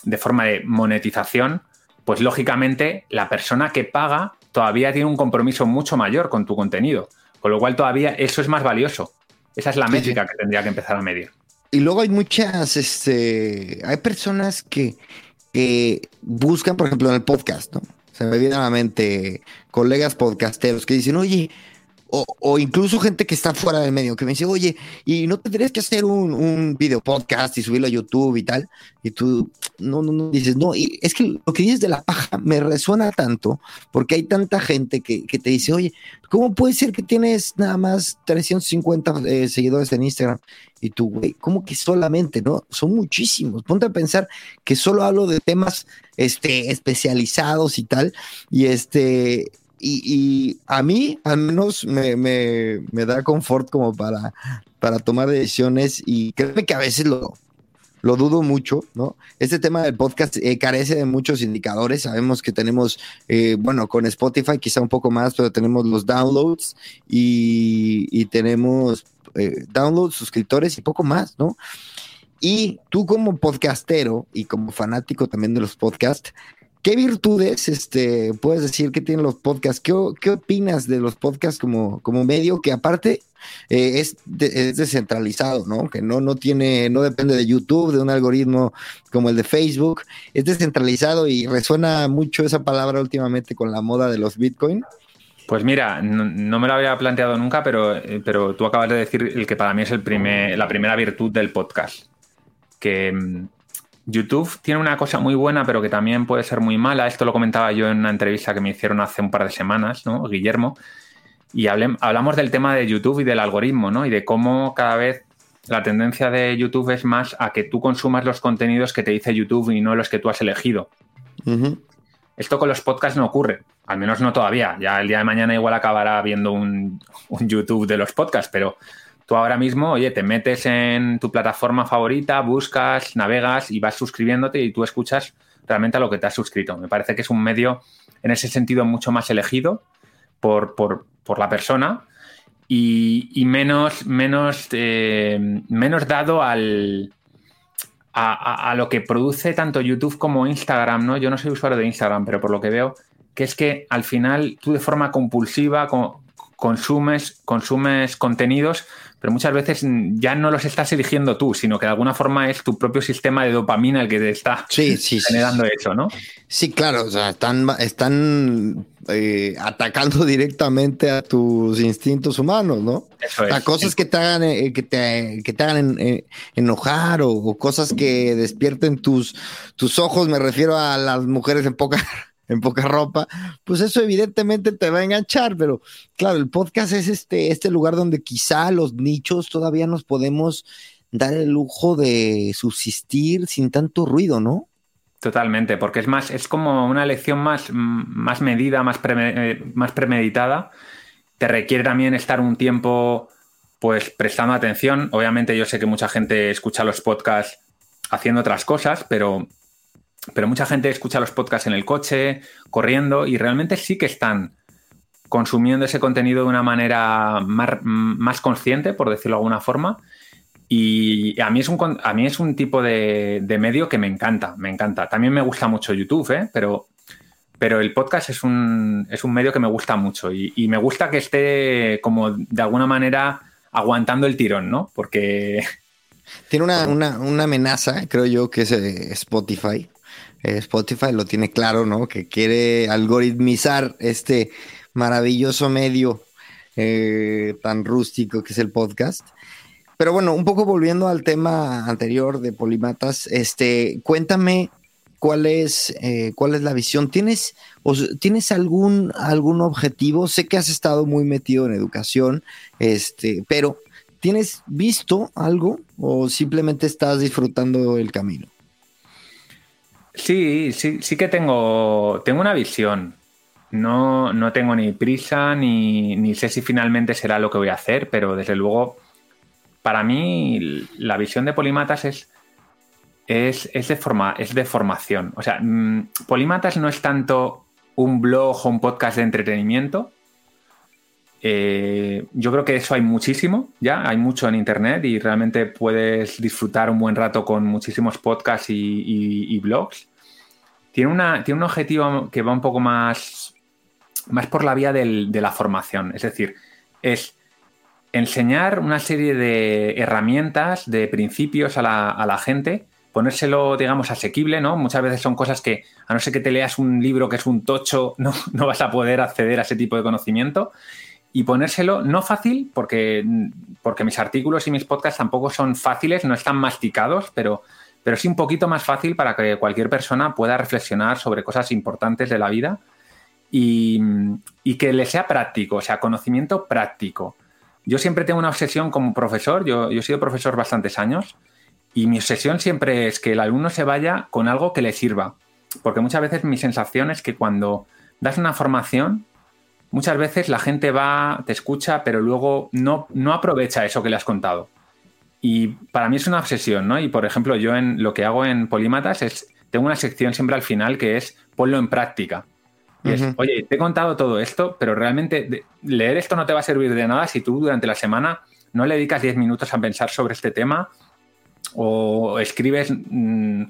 de forma de monetización, pues lógicamente la persona que paga todavía tiene un compromiso mucho mayor con tu contenido. Con lo cual, todavía eso es más valioso. Esa es la Sí, métrica sí. que tendría que empezar a medir. Y luego hay muchas, este, hay personas que, que buscan, por ejemplo, en el podcast, ¿no? Se me viene a la mente colegas podcasteros que dicen, oye, o, incluso gente que está fuera del medio, que me dice, oye, ¿y no tendrías que hacer un, un video podcast y subirlo a YouTube y tal? Y tú, no, no, no, dices, no, y es que lo que dices de la paja me resuena tanto, porque hay tanta gente que, que te dice, oye, ¿cómo puede ser que tienes nada más 350 eh, seguidores en Instagram? Y tú, güey, ¿cómo que solamente, no? Son muchísimos. Ponte a pensar que solo hablo de temas este, especializados y tal. Y este, y, y a mí al menos me, me, me da confort como para, para tomar decisiones. Y créeme que a veces lo, lo dudo mucho, ¿no? Este tema del podcast eh, carece de muchos indicadores. Sabemos que tenemos, eh, bueno, con Spotify quizá un poco más, pero tenemos los downloads y, y tenemos eh, downloads, suscriptores y poco más, ¿no? Y tú como podcastero y como fanático también de los podcasts, ¿qué virtudes este, puedes decir que tienen los podcasts? ¿Qué, opinas de los podcasts como, como medio que aparte eh, es, de- es descentralizado, ¿no? Que no, no tiene, no depende de YouTube, de un algoritmo como el de Facebook, es descentralizado y resuena mucho esa palabra últimamente con la moda de los Bitcoin. Pues mira, no, no me lo había planteado nunca, pero, eh, pero tú acabas de decir el que para mí es el primer, la primera virtud del podcast. Que mm, YouTube tiene una cosa muy buena, pero que también puede ser muy mala. Esto lo comentaba yo en una entrevista que me hicieron hace un par de semanas, ¿no? Guillermo. Y hablamos del tema de YouTube y del algoritmo, ¿no? Y de cómo cada vez la tendencia de YouTube es más a que tú consumas los contenidos que te dice YouTube y no los que tú has elegido. Esto con los podcasts no ocurre, al menos no todavía. Ya el día de mañana igual acabará viendo un, un YouTube de los podcasts, pero tú ahora mismo, oye, te metes en tu plataforma favorita, buscas, navegas y vas suscribiéndote y tú escuchas realmente a lo que te has suscrito. Me parece que es un medio en ese sentido mucho más elegido por, por- por la persona y, y menos, menos, eh, menos dado al, a, a- lo que produce tanto YouTube como Instagram, ¿no? Yo no soy usuario de Instagram, pero por lo que veo, que es que al final tú de forma compulsiva co- consumes, consumes contenidos, pero muchas veces mm, ya no los estás eligiendo tú, sino que de alguna forma es tu propio sistema de dopamina el que te está Sí, sí, sí. generando eso, ¿no? Sí, claro, o sea, están, están eh, atacando directamente a tus instintos humanos, ¿no? Eso O sea, es. cosas que te hagan, eh, que te, que te hagan en- eh, enojar o, o cosas que despierten tus, tus ojos, me refiero a las mujeres en poca, en poca ropa, pues eso evidentemente te va a enganchar, pero claro, el podcast es este, este lugar donde quizá los nichos todavía nos podemos dar el lujo de subsistir sin tanto ruido, ¿no? Totalmente, porque es más, es como una lección más, mm, más medida, más, eh, más premeditada. Te requiere también estar un tiempo, pues, prestando atención. Obviamente, yo sé que mucha gente escucha los podcasts haciendo otras cosas, pero, pero mucha gente escucha los podcasts en el coche, corriendo, y realmente sí que están consumiendo ese contenido de una manera más, más consciente, por decirlo de alguna forma. Y a mí es un, a mí es un tipo de, medio que me encanta, me encanta. También me gusta mucho YouTube, ¿eh? pero, pero el podcast es un, es un medio que me gusta mucho y, me gusta que esté como de alguna manera aguantando el tirón, ¿no? Porque... Tiene una, amenaza, creo yo, que es eh, Spotify. Eh, Spotify lo tiene claro, ¿no? Que quiere algoritmizar este maravilloso medio eh, tan rústico que es el podcast. Pero bueno, un poco volviendo al tema anterior de Polimatas, este, cuéntame cuál es, eh, cuál es la visión. ¿Tienes, ¿tienes algún, algún objetivo? Sé que has estado muy metido en educación, este, pero ¿tienes visto algo o simplemente estás disfrutando el camino? Sí, sí, sí que tengo, tengo una visión. No, no tengo ni prisa ni, ni sé si finalmente será lo que voy a hacer, pero desde luego para mí la visión de Polimatas es, es, de, forma, es de formación. O sea, mm, Polimatas no es tanto un blog o un podcast de entretenimiento. Eh, yo creo que eso hay muchísimo, ya, hay mucho en Internet y realmente puedes disfrutar un buen rato con muchísimos podcasts y, blogs. Tiene, una, tiene, un objetivo que va un poco más, más por la vía de la formación, es decir, es enseñar una serie de herramientas, de principios a la, gente, ponérselo, digamos, asequible, ¿no? Muchas veces son cosas que, a no ser que te leas un libro que es un tocho, no, no vas a poder acceder a ese tipo de conocimiento. Y ponérselo no fácil, porque, porque mis artículos y mis podcasts tampoco son fáciles, no están masticados, pero, pero sí un poquito más fácil para que cualquier persona pueda reflexionar sobre cosas importantes de la vida y, y que le sea práctico, o sea, conocimiento práctico yo siempre tengo una obsesión como profesor, yo, he sido profesor bastantes años, y mi obsesión siempre es que el alumno se vaya con algo que le sirva. Porque muchas veces mi sensación es que cuando das una formación, muchas veces la gente va, te escucha, pero luego no, no aprovecha eso que le has contado. Y para mí es una obsesión, ¿no? Y por ejemplo, yo en lo que hago en Polímatas es, tengo una sección siempre al final que es ponlo en práctica oye, te he contado todo esto, pero realmente leer esto no te va a servir de nada si tú durante la semana no le dedicas 10 minutos a pensar sobre este tema o escribes, mm,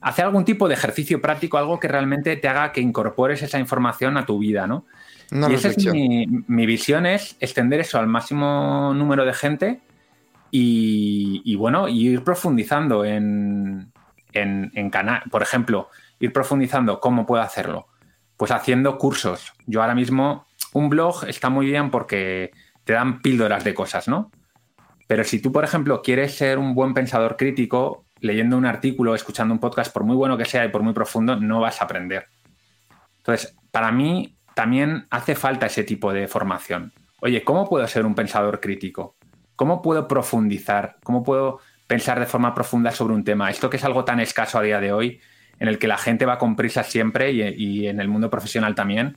hace algún tipo de ejercicio práctico, algo que realmente te haga que incorpores esa información a tu vida, ¿no? y esa es mi, visión es extender eso al máximo número de gente y, bueno, ir profundizando en, en, en canal, por ejemplo, ir profundizando cómo puedo hacerlo pues haciendo cursos. Yo ahora mismo, un blog está muy bien porque te dan píldoras de cosas, ¿no? Pero si tú, por ejemplo, quieres ser un buen pensador crítico, leyendo un artículo, escuchando un podcast, por muy bueno que sea y por muy profundo, no vas a aprender. Entonces, para mí también hace falta ese tipo de formación. Oye, ¿cómo puedo ser un pensador crítico? ¿Cómo puedo profundizar? ¿Cómo puedo pensar de forma profunda sobre un tema? Esto que es algo tan escaso a día de hoy, en el que la gente va con prisa siempre y, en el mundo profesional también.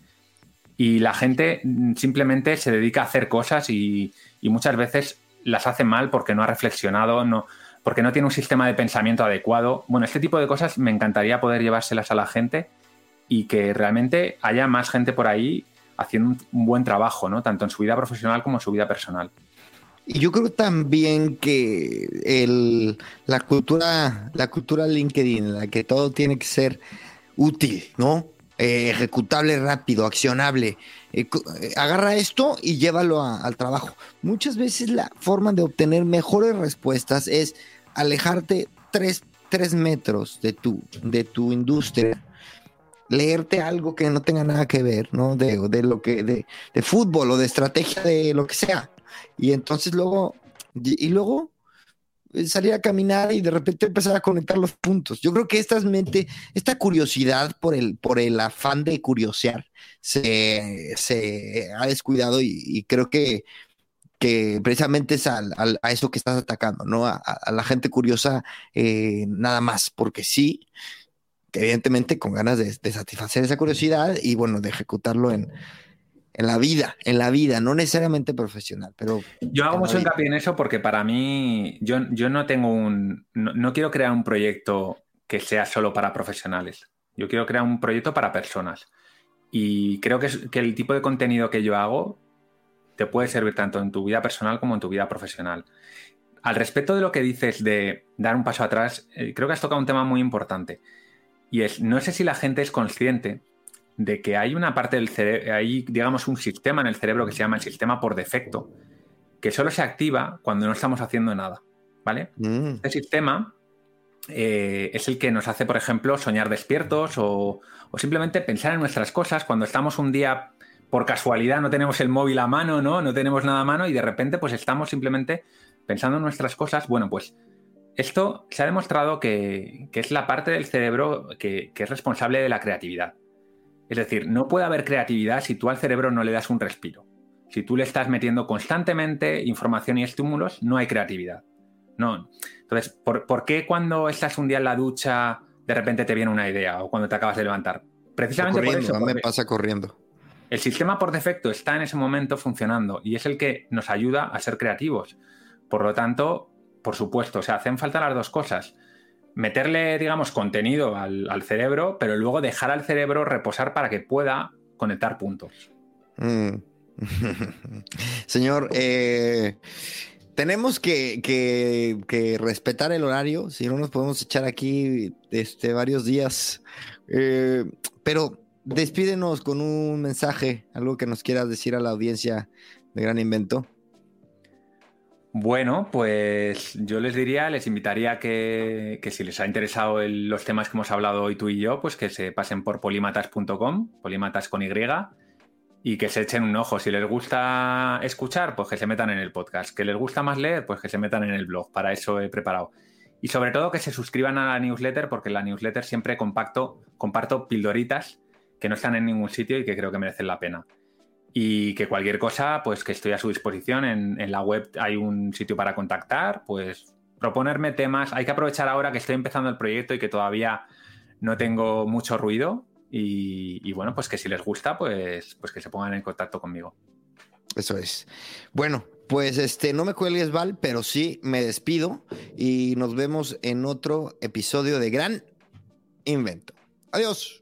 Y la gente simplemente se dedica a hacer cosas y, muchas veces las hace mal porque no ha reflexionado, no, porque no tiene un sistema de pensamiento adecuado. Bueno, este tipo de cosas me encantaría poder llevárselas a la gente y que realmente haya más gente por ahí haciendo un buen trabajo, ¿no? Tanto en su vida profesional como en su vida personal. Y yo creo también que el, la cultura, la cultura LinkedIn, la que todo tiene que ser útil, ¿no? Eh, ejecutable rápido, accionable. Eh, eh, agarra esto y llévalo al trabajo. Muchas veces la forma de obtener mejores respuestas es alejarte tres, metros de tu, de tu industria leerte algo que no tenga nada que ver, ¿no? De, de lo que, de, de, fútbol o de estrategia de lo que sea. Y entonces luego, y, luego salir a caminar y de repente empezar a conectar los puntos. Yo creo que esta mente, esta curiosidad por el, por el afán de curiosear se, ha descuidado y, creo que, que precisamente es a eso que estás atacando, ¿no? A, la gente curiosa eh, nada más, porque sí, evidentemente con ganas de, de satisfacer esa curiosidad y bueno, de ejecutarlo en, en la vida, en la vida, no necesariamente profesional, pero... Yo hago mucho hincapié en eso porque para mí, yo, yo no tengo un... No, quiero crear un proyecto que sea solo para profesionales. Yo quiero crear un proyecto para personas. Y creo que, que el tipo de contenido que yo hago te puede servir tanto en tu vida personal como en tu vida profesional. al respecto de lo que dices de dar un paso atrás, eh, creo que has tocado un tema muy importante. Y es, no sé si la gente es consciente de que hay una parte del cerebro, hay, digamos, un sistema en el cerebro que se llama el sistema por defecto, que solo se activa cuando no estamos haciendo nada, ¿vale? Mm. Este sistema eh, es el que nos hace, por ejemplo, soñar despiertos o, o simplemente pensar en nuestras cosas cuando estamos un día por casualidad no tenemos el móvil a mano, ¿no? No tenemos nada a mano y de repente pues estamos simplemente pensando en nuestras cosas. Bueno, pues esto se ha demostrado que, que es la parte del cerebro que, que, es responsable de la creatividad. Es decir, no puede haber creatividad si tú al cerebro no le das un respiro. Si tú le estás metiendo constantemente información y estímulos, no hay creatividad. No. Entonces, ¿por, ¿por qué cuando estás un día en la ducha de repente te viene una idea o cuando te acabas de levantar? Precisamente por eso. me pasa corriendo. El sistema por defecto está en ese momento funcionando y es el que nos ayuda a ser creativos. Por lo tanto, por supuesto, o sea, hacen falta las dos cosas. Meterle, digamos, contenido al, al cerebro, pero luego dejar al cerebro reposar para que pueda conectar puntos. Mm. Señor, eh, tenemos que, que, que, respetar el horario, si no nos podemos echar aquí este, varios días. Eh, pero despídenos con un mensaje, algo que nos quieras decir a la audiencia de Gran Invento. Bueno, pues yo les diría, les invitaría que, que si les ha interesado los temas que hemos hablado hoy tú y yo, pues que se pasen por polimatas.com, polimatas con Y, y que se echen un ojo. Si les gusta escuchar, pues que se metan en el podcast. Que les gusta más leer, pues que se metan en el blog. Para eso he preparado. Y sobre todo que se suscriban a la newsletter, porque en la newsletter siempre compacto, comparto pildoritas que no están en ningún sitio y que creo que merecen la pena. Y que cualquier cosa, pues que estoy a su disposición. En, en, la web hay un sitio para contactar, pues proponerme temas. Hay que aprovechar ahora que estoy empezando el proyecto y que todavía no tengo mucho ruido. Y, y bueno, pues que si les gusta, pues, pues que se pongan en contacto conmigo. Eso es. Bueno, pues este, no me cuelgues, Val, pero sí me despido y nos vemos en otro episodio de Gran Invento. Adiós.